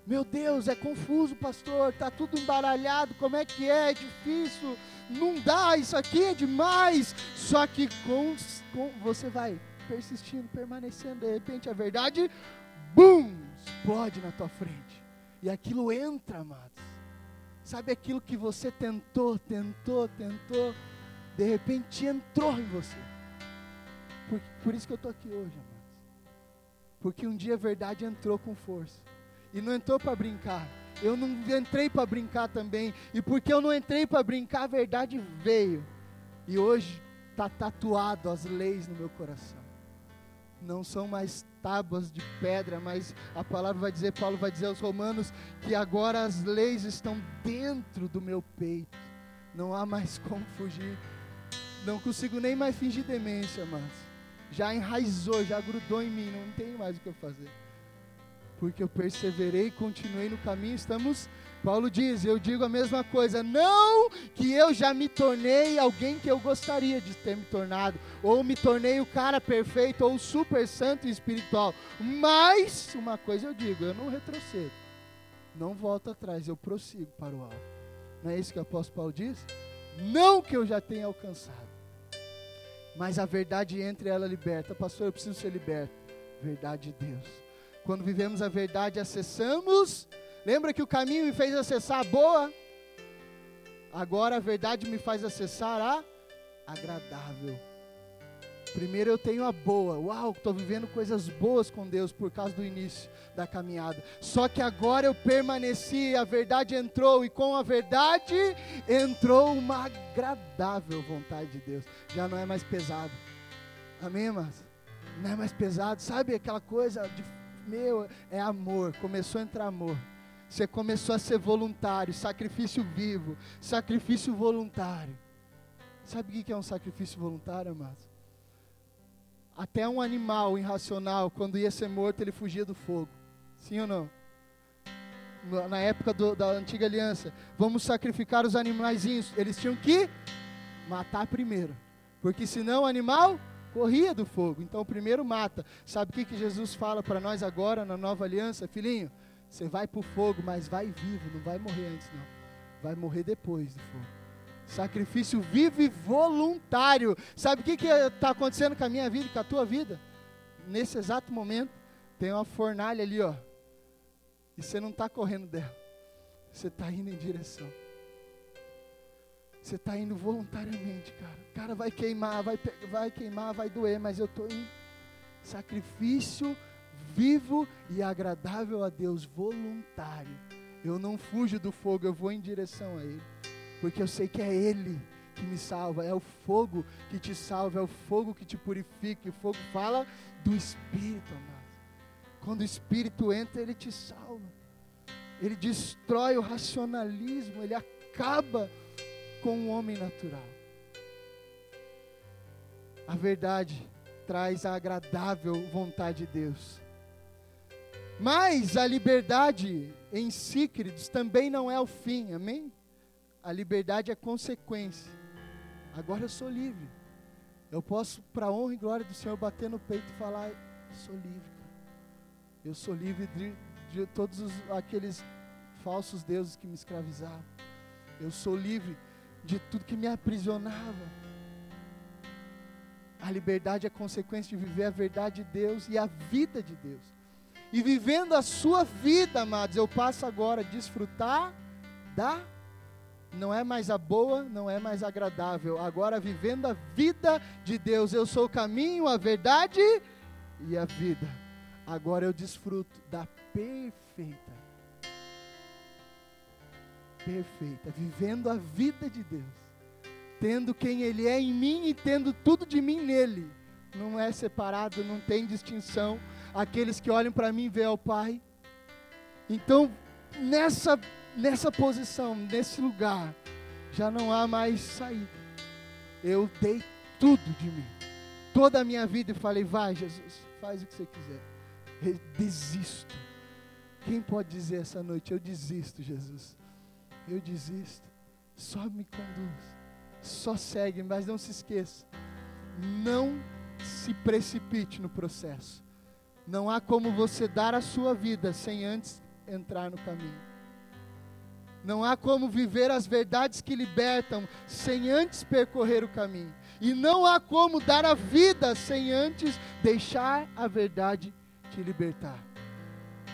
Meu Deus, é confuso, pastor, está tudo embaralhado, como é que é? É difícil, não dá, isso aqui é demais. Só que com, com você vai persistindo, permanecendo, de repente a verdade, bum, explode na tua frente. E aquilo entra, amados. Sabe aquilo que você tentou, tentou, tentou, de repente entrou em você. Por, por isso que eu estou aqui hoje, amado. Porque um dia a verdade entrou com força. E não entrou para brincar. Eu não entrei para brincar também. E porque eu não entrei para brincar, a verdade veio. E hoje está tatuado as leis no meu coração. Não são mais tábuas de pedra, mas a palavra vai dizer, Paulo vai dizer aos romanos, que agora as leis estão dentro do meu peito. Não há mais como fugir. Não consigo nem mais fingir demência, mas já enraizou, já grudou em mim, não tem mais o que eu fazer. Porque eu perseverei continuei no caminho, estamos, Paulo diz, eu digo a mesma coisa, não que eu já me tornei alguém que eu gostaria de ter me tornado, ou me tornei o cara perfeito, ou super santo e espiritual, mas uma coisa eu digo, eu não retrocedo, não volto atrás, eu prossigo para o alto. Não é isso que o apóstolo Paulo diz? Não que eu já tenha alcançado mas a verdade entra e ela liberta. Pastor, eu preciso ser liberto. Verdade de Deus. Quando vivemos a verdade, acessamos. Lembra que o caminho me fez acessar a boa? Agora a verdade me faz acessar a agradável. Primeiro eu tenho a boa. Uau, estou vivendo coisas boas com Deus por causa do início da caminhada. Só que agora eu permaneci, a verdade entrou e com a verdade entrou uma agradável vontade de Deus. Já não é mais pesado. Amém, irmãs? Não é mais pesado. Sabe aquela coisa de meu, é amor. Começou a entrar amor. Você começou a ser voluntário, sacrifício vivo, sacrifício voluntário. Sabe o que é um sacrifício voluntário, amados? Até um animal irracional, quando ia ser morto, ele fugia do fogo. Sim ou não? Na época do, da antiga aliança, vamos sacrificar os animaizinhos. Eles tinham que matar primeiro, porque senão o animal corria do fogo. Então, primeiro mata. Sabe o que, que Jesus fala para nós agora na nova aliança? Filhinho, você vai para o fogo, mas vai vivo, não vai morrer antes, não. Vai morrer depois do fogo. Sacrifício vivo e voluntário. Sabe o que está acontecendo com a minha vida e com a tua vida? Nesse exato momento, tem uma fornalha ali, ó. E você não está correndo dela. Você está indo em direção. Você está indo voluntariamente, cara. Cara, vai queimar, vai, vai queimar, vai doer, mas eu estou indo. Sacrifício vivo e agradável a Deus, voluntário. Eu não fujo do fogo, eu vou em direção a Ele porque eu sei que é Ele que me salva, é o fogo que te salva, é o fogo que te purifica. O fogo fala do Espírito, amado. Quando o Espírito entra, ele te salva. Ele destrói o racionalismo, ele acaba com o homem natural. A verdade traz a agradável vontade de Deus. Mas a liberdade em si, queridos, também não é o fim, amém? A liberdade é consequência. Agora eu sou livre. Eu posso, para a honra e glória do Senhor, bater no peito e falar: sou livre. Eu sou livre de, de todos os, aqueles falsos deuses que me escravizavam. Eu sou livre de tudo que me aprisionava. A liberdade é consequência de viver a verdade de Deus e a vida de Deus. E vivendo a sua vida, amados, eu passo agora a desfrutar da não é mais a boa, não é mais agradável. Agora vivendo a vida de Deus, eu sou o caminho, a verdade e a vida. Agora eu desfruto da perfeita perfeita, vivendo a vida de Deus, tendo quem Ele é em mim e tendo tudo de mim nele. Não é separado, não tem distinção. Aqueles que olham para mim vê ao Pai. Então, nessa, nessa posição, nesse lugar, já não há mais saída. Eu dei tudo de mim, toda a minha vida, e falei: vai, Jesus, faz o que você quiser. Eu desisto. Quem pode dizer essa noite: Eu desisto, Jesus? eu desisto. Só me conduz. Só segue, mas não se esqueça. Não se precipite no processo. Não há como você dar a sua vida sem antes entrar no caminho. Não há como viver as verdades que libertam sem antes percorrer o caminho. E não há como dar a vida sem antes deixar a verdade te libertar.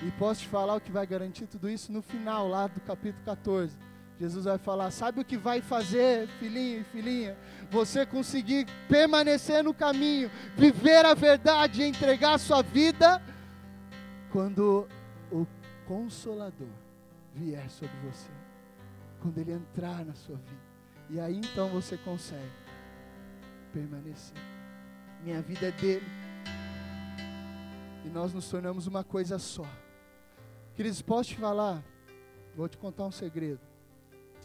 E posso te falar o que vai garantir tudo isso no final, lá do capítulo 14. Jesus vai falar: sabe o que vai fazer, filhinho e filhinha? Você conseguir permanecer no caminho, viver a verdade e entregar a sua vida quando o Consolador vier sobre você, quando ele entrar na sua vida. E aí então você consegue permanecer. Minha vida é dele. E nós nos tornamos uma coisa só. Queridos, posso te falar? Vou te contar um segredo.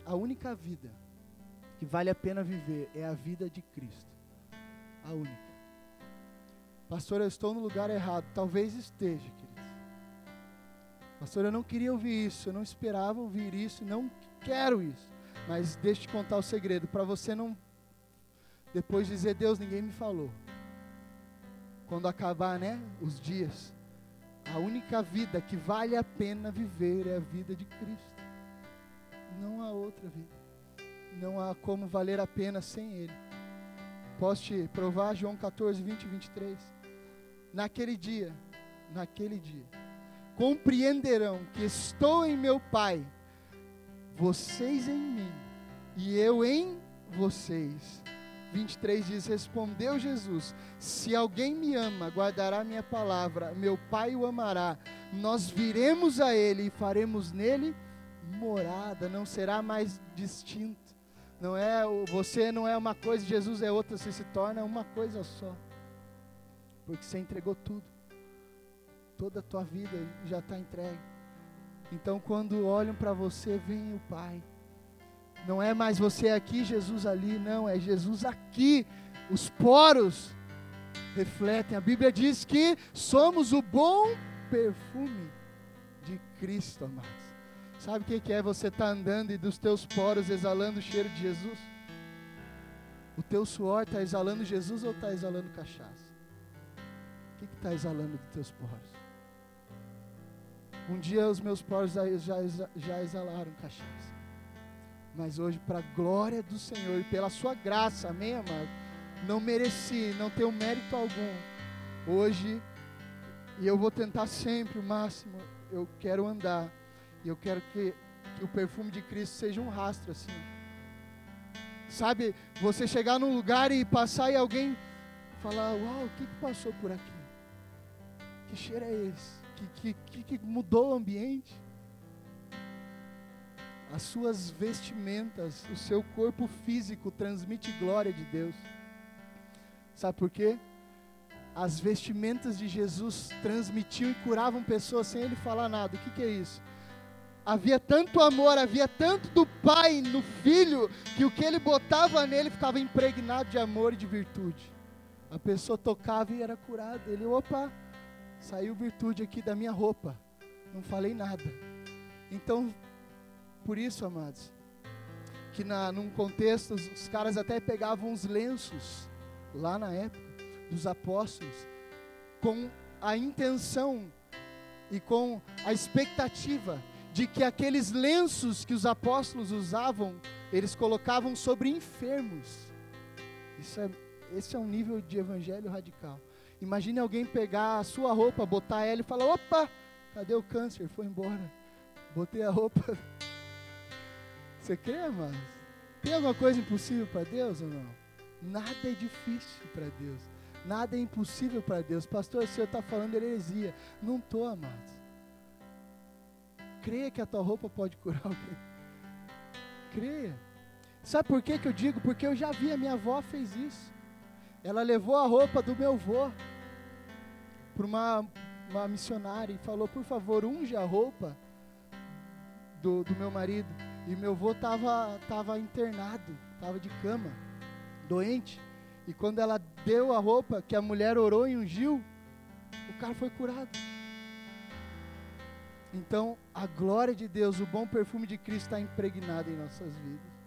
A única vida que vale a pena viver é a vida de Cristo. A única. Pastor, eu estou no lugar errado. Talvez esteja, queridos. Pastor, eu não queria ouvir isso, eu não esperava ouvir isso, não quero isso. Mas deixa eu te contar o segredo, para você não depois dizer, Deus, ninguém me falou. Quando acabar, né, os dias, a única vida que vale a pena viver é a vida de Cristo. Não há outra vida. Não há como valer a pena sem Ele. Posso te provar João 14, 20 e 23? Naquele dia, naquele dia, compreenderão que estou em meu Pai, vocês em mim e eu em vocês 23 diz: Respondeu Jesus: Se alguém me ama, guardará minha palavra, meu Pai o amará. Nós viremos a ele e faremos nele morada, não será mais distinto. Não é você não é uma coisa, Jesus é outra, você se torna uma coisa só. Porque você entregou tudo. Toda a tua vida já está entregue. Então quando olham para você, vem o Pai. Não é mais você aqui, Jesus ali, não, é Jesus aqui. Os poros refletem. A Bíblia diz que somos o bom perfume de Cristo, amados. Sabe o que é você estar tá andando e dos teus poros exalando o cheiro de Jesus? O teu suor está exalando Jesus ou está exalando cachaça? O que está exalando dos teus poros? Um dia os meus poros já, já, já exalaram cachaça. Mas hoje, para a glória do Senhor e pela sua graça, amém, amado? Não mereci, não tenho mérito algum. Hoje, e eu vou tentar sempre o máximo, eu quero andar. E eu quero que, que o perfume de Cristo seja um rastro assim. Sabe, você chegar num lugar e passar e alguém falar: Uau, o que, que passou por aqui? Que cheiro é esse? Que, que, que mudou o ambiente? as suas vestimentas, o seu corpo físico transmite glória de Deus. Sabe por quê? As vestimentas de Jesus transmitiam e curavam pessoas sem ele falar nada. O que, que é isso? havia tanto amor, havia tanto do pai no filho, que o que ele botava nele ficava impregnado de amor e de virtude. A pessoa tocava e era curada. Ele, opa, saiu virtude aqui da minha roupa. Não falei nada. Então, por isso, amados, que na, num contexto, os, os caras até pegavam os lenços, lá na época, dos apóstolos, com a intenção e com a expectativa de que aqueles lenços que os apóstolos usavam, eles colocavam sobre enfermos. Isso é esse é um nível de evangelho radical. Imagine alguém pegar a sua roupa, botar ela e falar: opa, cadê o câncer? Foi embora. Botei a roupa. Você crê, mas tem alguma coisa impossível para Deus ou não? Nada é difícil para Deus. Nada é impossível para Deus. Pastor, o senhor está falando heresia. Não estou, amados. Creia que a tua roupa pode curar alguém. Creia. Sabe por que, que eu digo? Porque eu já vi, a minha avó fez isso. Ela levou a roupa do meu avô para uma, uma missionária e falou: Por favor, unge a roupa do, do meu marido. E meu avô estava tava internado, estava de cama, doente. E quando ela deu a roupa, que a mulher orou e ungiu, o cara foi curado. Então, a glória de Deus, o bom perfume de Cristo está impregnado em nossas vidas.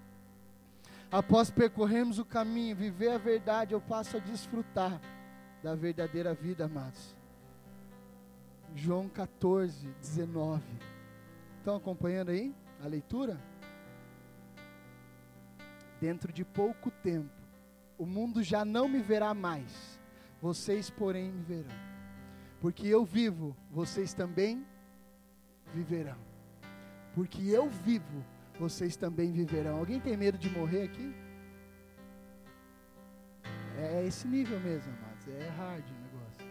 Após percorrermos o caminho, viver a verdade, eu passo a desfrutar da verdadeira vida, amados. João 14, 19. Estão acompanhando aí a leitura? Dentro de pouco tempo, o mundo já não me verá mais, vocês, porém, me verão. Porque eu vivo, vocês também viverão. Porque eu vivo, vocês também viverão. Alguém tem medo de morrer aqui? É esse nível mesmo, amados. É hard o negócio.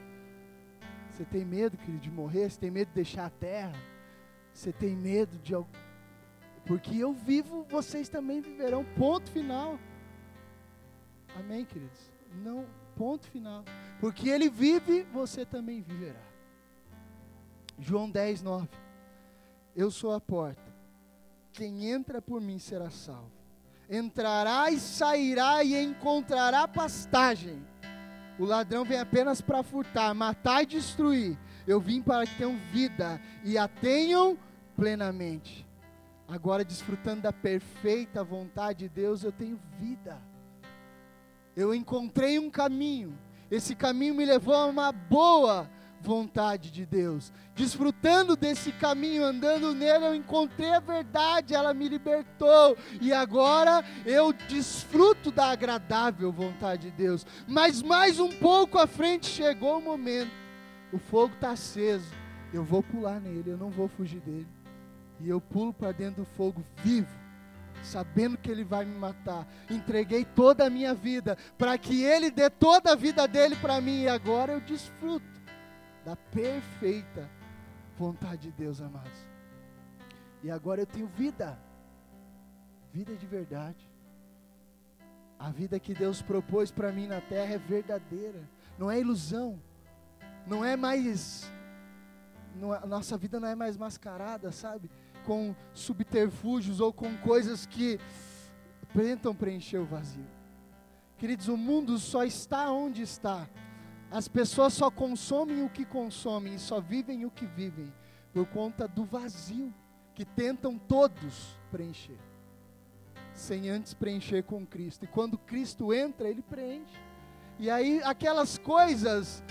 Você tem medo, querido, de morrer? Você tem medo de deixar a terra? Você tem medo de. Porque eu vivo, vocês também viverão. Ponto final. Amém, queridos? Não, ponto final. Porque ele vive, você também viverá. João 10, 9. Eu sou a porta quem entra por mim será salvo. Entrará e sairá e encontrará pastagem. O ladrão vem apenas para furtar, matar e destruir. Eu vim para que tenham vida e a tenham plenamente. Agora, desfrutando da perfeita vontade de Deus, eu tenho vida. Eu encontrei um caminho. Esse caminho me levou a uma boa vontade de Deus. Desfrutando desse caminho, andando nele, eu encontrei a verdade, ela me libertou. E agora eu desfruto da agradável vontade de Deus. Mas mais um pouco à frente chegou o momento. O fogo está aceso. Eu vou pular nele, eu não vou fugir dele. E eu pulo para dentro do fogo vivo sabendo que Ele vai me matar. Entreguei toda a minha vida para que Ele dê toda a vida dele para mim e agora eu desfruto da perfeita vontade de Deus, amados. E agora eu tenho vida, vida de verdade. A vida que Deus propôs para mim na terra é verdadeira, não é ilusão, não é mais, não é, nossa vida não é mais mascarada, sabe? Com subterfúgios ou com coisas que tentam preencher o vazio. Queridos, o mundo só está onde está as pessoas só consomem o que consomem e só vivem o que vivem por conta do vazio que tentam todos preencher, sem antes preencher com Cristo. E quando Cristo entra, ele preenche. E aí aquelas coisas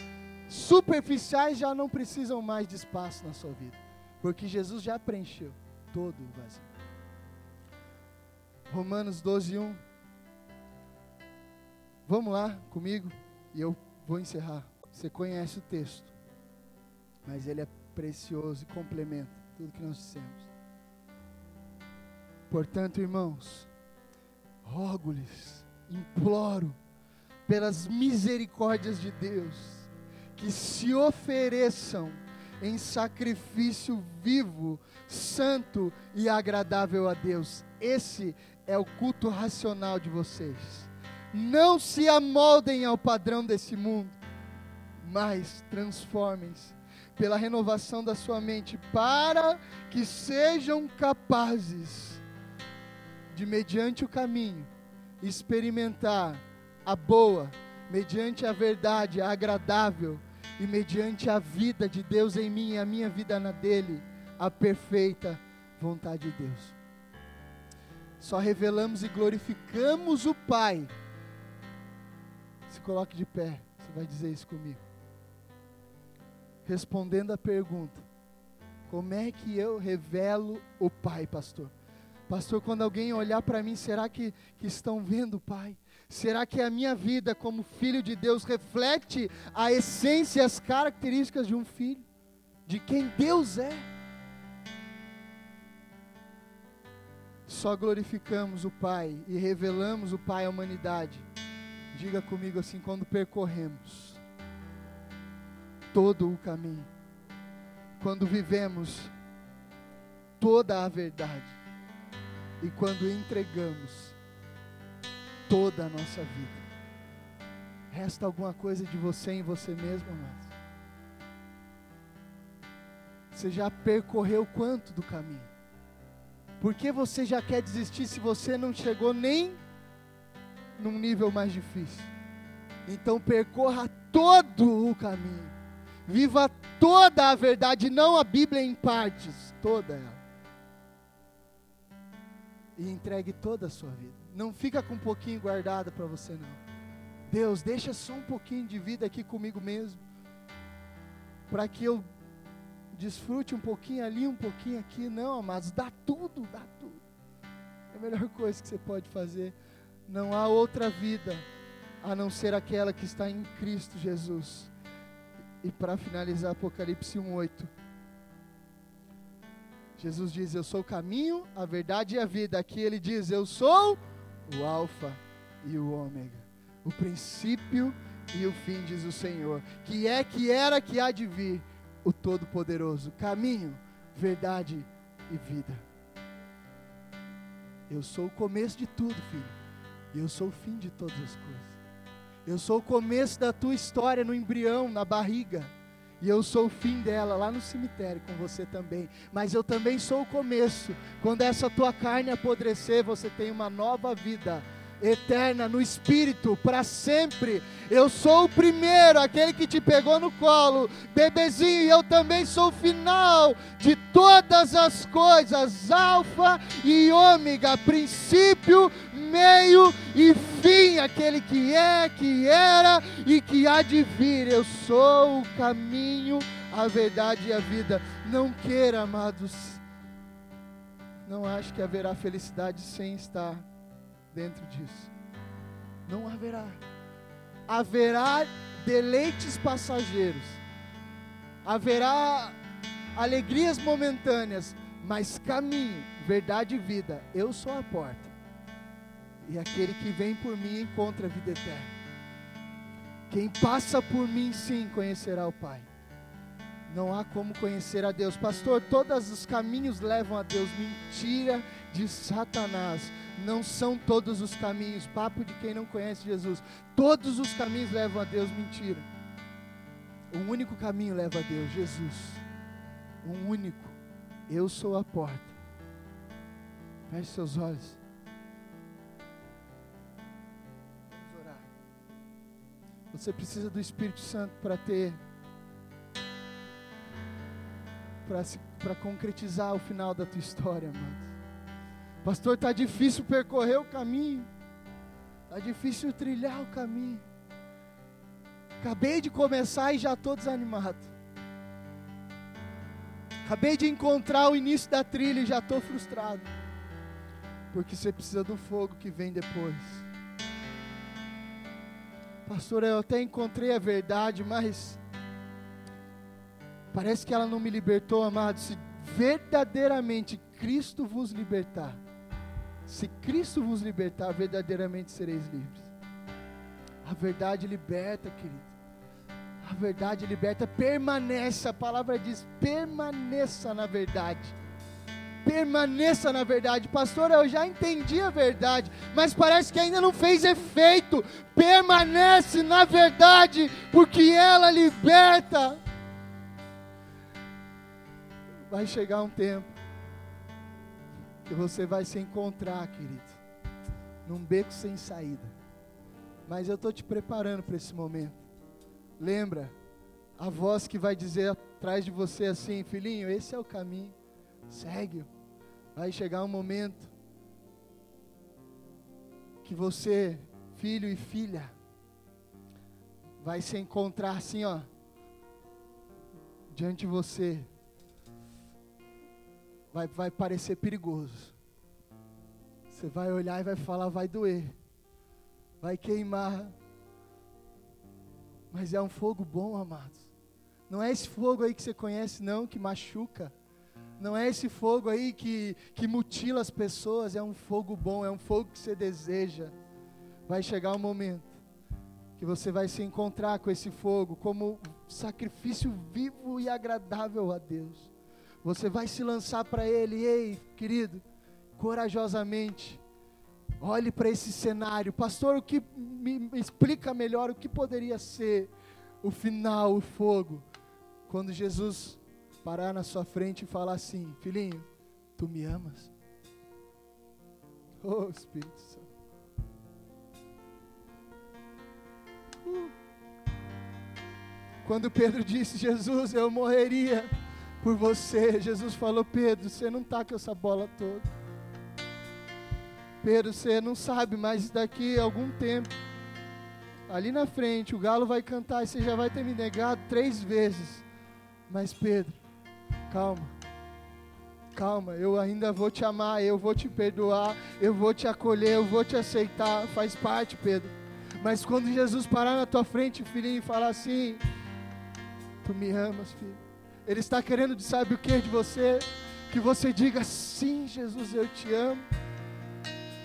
superficiais já não precisam mais de espaço na sua vida, porque Jesus já preencheu todo o vazio. Romanos 12, 1. Vamos lá comigo e eu Vou encerrar. Você conhece o texto, mas ele é precioso e complementa tudo que nós dissemos. Portanto, irmãos, rogo-lhes, imploro, pelas misericórdias de Deus, que se ofereçam em sacrifício vivo, santo e agradável a Deus. Esse é o culto racional de vocês. Não se amoldem ao padrão desse mundo, mas transformem-se pela renovação da sua mente, para que sejam capazes de, mediante o caminho, experimentar a boa, mediante a verdade, a agradável e mediante a vida de Deus em mim e a minha vida na dele, a perfeita vontade de Deus. Só revelamos e glorificamos o Pai. Coloque de pé, você vai dizer isso comigo. Respondendo a pergunta: Como é que eu revelo o Pai, pastor? Pastor, quando alguém olhar para mim, será que, que estão vendo o Pai? Será que a minha vida como filho de Deus reflete a essência e as características de um filho? De quem Deus é? Só glorificamos o Pai e revelamos o Pai à humanidade. Diga comigo assim: quando percorremos todo o caminho, quando vivemos toda a verdade e quando entregamos toda a nossa vida. Resta alguma coisa de você em você mesmo, amados? Você já percorreu quanto do caminho? Por que você já quer desistir se você não chegou nem num nível mais difícil? Então percorra todo o caminho. Viva toda a verdade, não a Bíblia em partes, toda ela. E entregue toda a sua vida. Não fica com um pouquinho guardada para você não. Deus, deixa só um pouquinho de vida aqui comigo mesmo. Para que eu desfrute um pouquinho ali, um pouquinho aqui. Não, amados, dá tudo, dá tudo. É a melhor coisa que você pode fazer. Não há outra vida a não ser aquela que está em Cristo Jesus. E para finalizar, Apocalipse 1:8. Jesus diz: Eu sou o caminho, a verdade e a vida. Aqui ele diz: Eu sou o Alfa e o Ômega, o princípio e o fim, diz o Senhor, que é, que era, que há de vir, o Todo-Poderoso, caminho, verdade e vida. Eu sou o começo de tudo, filho, e eu sou o fim de todas as coisas. Eu sou o começo da tua história no embrião, na barriga. E eu sou o fim dela lá no cemitério com você também. Mas eu também sou o começo. Quando essa tua carne apodrecer, você tem uma nova vida eterna no espírito para sempre. Eu sou o primeiro, aquele que te pegou no colo, bebezinho, e eu também sou o final de todas as coisas, alfa e ômega, princípio, meio e fim, aquele que é, que era e que há de vir. Eu sou o caminho, a verdade e a vida. Não queira, amados, não acho que haverá felicidade sem estar dentro disso. Não haverá. Haverá deleites passageiros. Haverá alegrias momentâneas, mas caminho, verdade e vida. Eu sou a porta. E aquele que vem por mim encontra a vida eterna. Quem passa por mim, sim, conhecerá o Pai. Não há como conhecer a Deus. Pastor, todos os caminhos levam a Deus. Mentira de Satanás. Não são todos os caminhos. Papo de quem não conhece Jesus. Todos os caminhos levam a Deus. Mentira. Um único caminho leva a Deus: Jesus. Um único. Eu sou a porta. Feche seus olhos. Vamos orar. Você precisa do Espírito Santo para ter para concretizar o final da tua história, amados. Pastor, está difícil percorrer o caminho, está difícil trilhar o caminho. Acabei de começar e já estou desanimado. Acabei de encontrar o início da trilha e já estou frustrado. Porque você precisa do fogo que vem depois. Pastor, eu até encontrei a verdade, mas Parece que ela não me libertou, amado. Se verdadeiramente Cristo vos libertar, se Cristo vos libertar, verdadeiramente sereis livres. A verdade liberta, querido. A verdade liberta, permanece. A palavra diz: permaneça na verdade. Permaneça na verdade, pastor. Eu já entendi a verdade, mas parece que ainda não fez efeito. Permanece na verdade, porque ela liberta. vai chegar um tempo que você vai se encontrar, querido, num beco sem saída. Mas eu estou te preparando para esse momento. Lembra, a voz que vai dizer atrás de você assim: Filhinho, esse é o caminho, segue-o. Vai chegar um momento que você, filho e filha, vai se encontrar assim, ó, diante de você, vai, vai parecer perigoso. Você vai olhar e vai falar, vai doer, vai queimar, mas é um fogo bom, amados. Não é esse fogo aí que você conhece, não, que machuca. Não é esse fogo aí que, que mutila as pessoas. É um fogo bom, é um fogo que você deseja. Vai chegar um momento que você vai se encontrar com esse fogo como sacrifício vivo e agradável a Deus. Você vai se lançar para Ele, ei, querido, corajosamente. Olhe para esse cenário, pastor. O que me explica melhor o que poderia ser o final, o fogo, quando Jesus parar na sua frente e falar assim: Filhinho, tu me amas? Oh Espírito Santo. Quando Pedro disse, Jesus, eu morreria por você, Jesus falou, Pedro, você não está com essa bola toda. Pedro, você não sabe, mas daqui a algum tempo, ali na frente, o galo vai cantar e você já vai ter me negado três vezes. Mas Pedro, calma, calma, eu ainda vou te amar, eu vou te perdoar, eu vou te acolher, eu vou te aceitar, faz parte, Pedro. Mas quando Jesus parar na tua frente, filhinho, e falar assim: Tu me amas, filho. Ele está querendo, sabe o que de você? Que você diga sim, Jesus, eu te amo.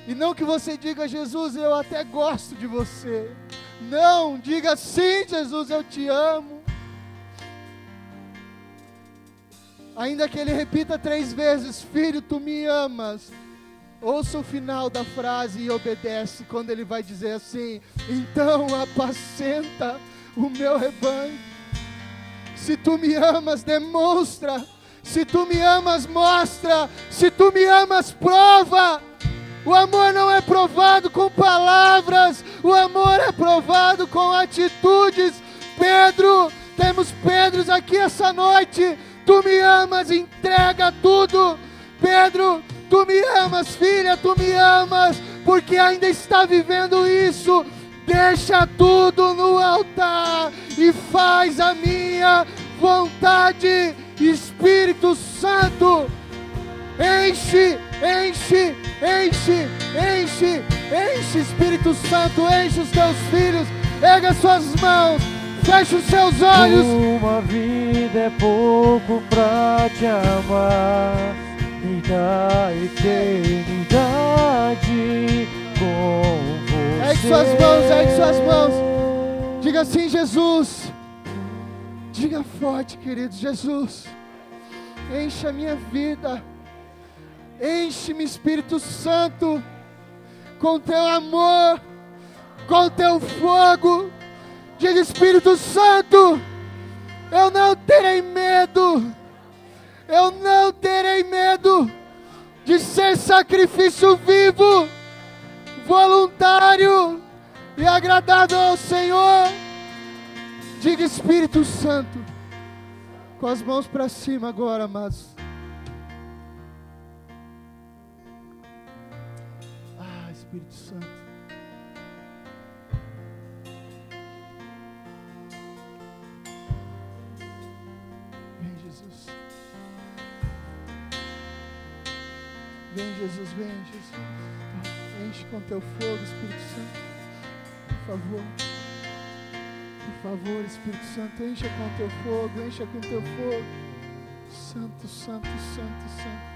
E não que você diga, Jesus, eu até gosto de você. Não, diga sim, Jesus, eu te amo. Ainda que ele repita três vezes: Filho, tu me amas. Ouça o final da frase e obedece quando ele vai dizer assim: Então apacenta o meu rebanho. Se tu me amas, demonstra. Se tu me amas, mostra. Se tu me amas, prova. O amor não é provado com palavras, o amor é provado com atitudes. Pedro, temos Pedros aqui essa noite. Tu me amas, entrega tudo. Pedro, tu me amas, filha, tu me amas, porque ainda está vivendo isso deixa tudo no altar e faz a minha vontade, Espírito Santo. Enche, enche, enche, enche, enche, Espírito Santo, enche os teus filhos, erga suas mãos, feche os seus olhos. Uma vida é pouco pra te amar, e da eternidade com Ergue suas mãos, ergue suas mãos. Diga assim, Jesus. Diga forte, querido Jesus. Enche a minha vida. Enche-me, Espírito Santo, com teu amor, com teu fogo. Diga, Espírito Santo, eu não terei medo. Eu não terei medo de ser sacrifício vivo voluntário e agradável ao Senhor. Diga Espírito Santo, com as mãos para cima agora, amados. Ah, Espírito Santo. Vem, Jesus. Vem, Jesus, vem, Jesus. Enche com teu fogo, Espírito Santo. Por favor. Por favor, Espírito Santo, encha com teu fogo, encha com teu fogo. Santo, santo, santo, santo.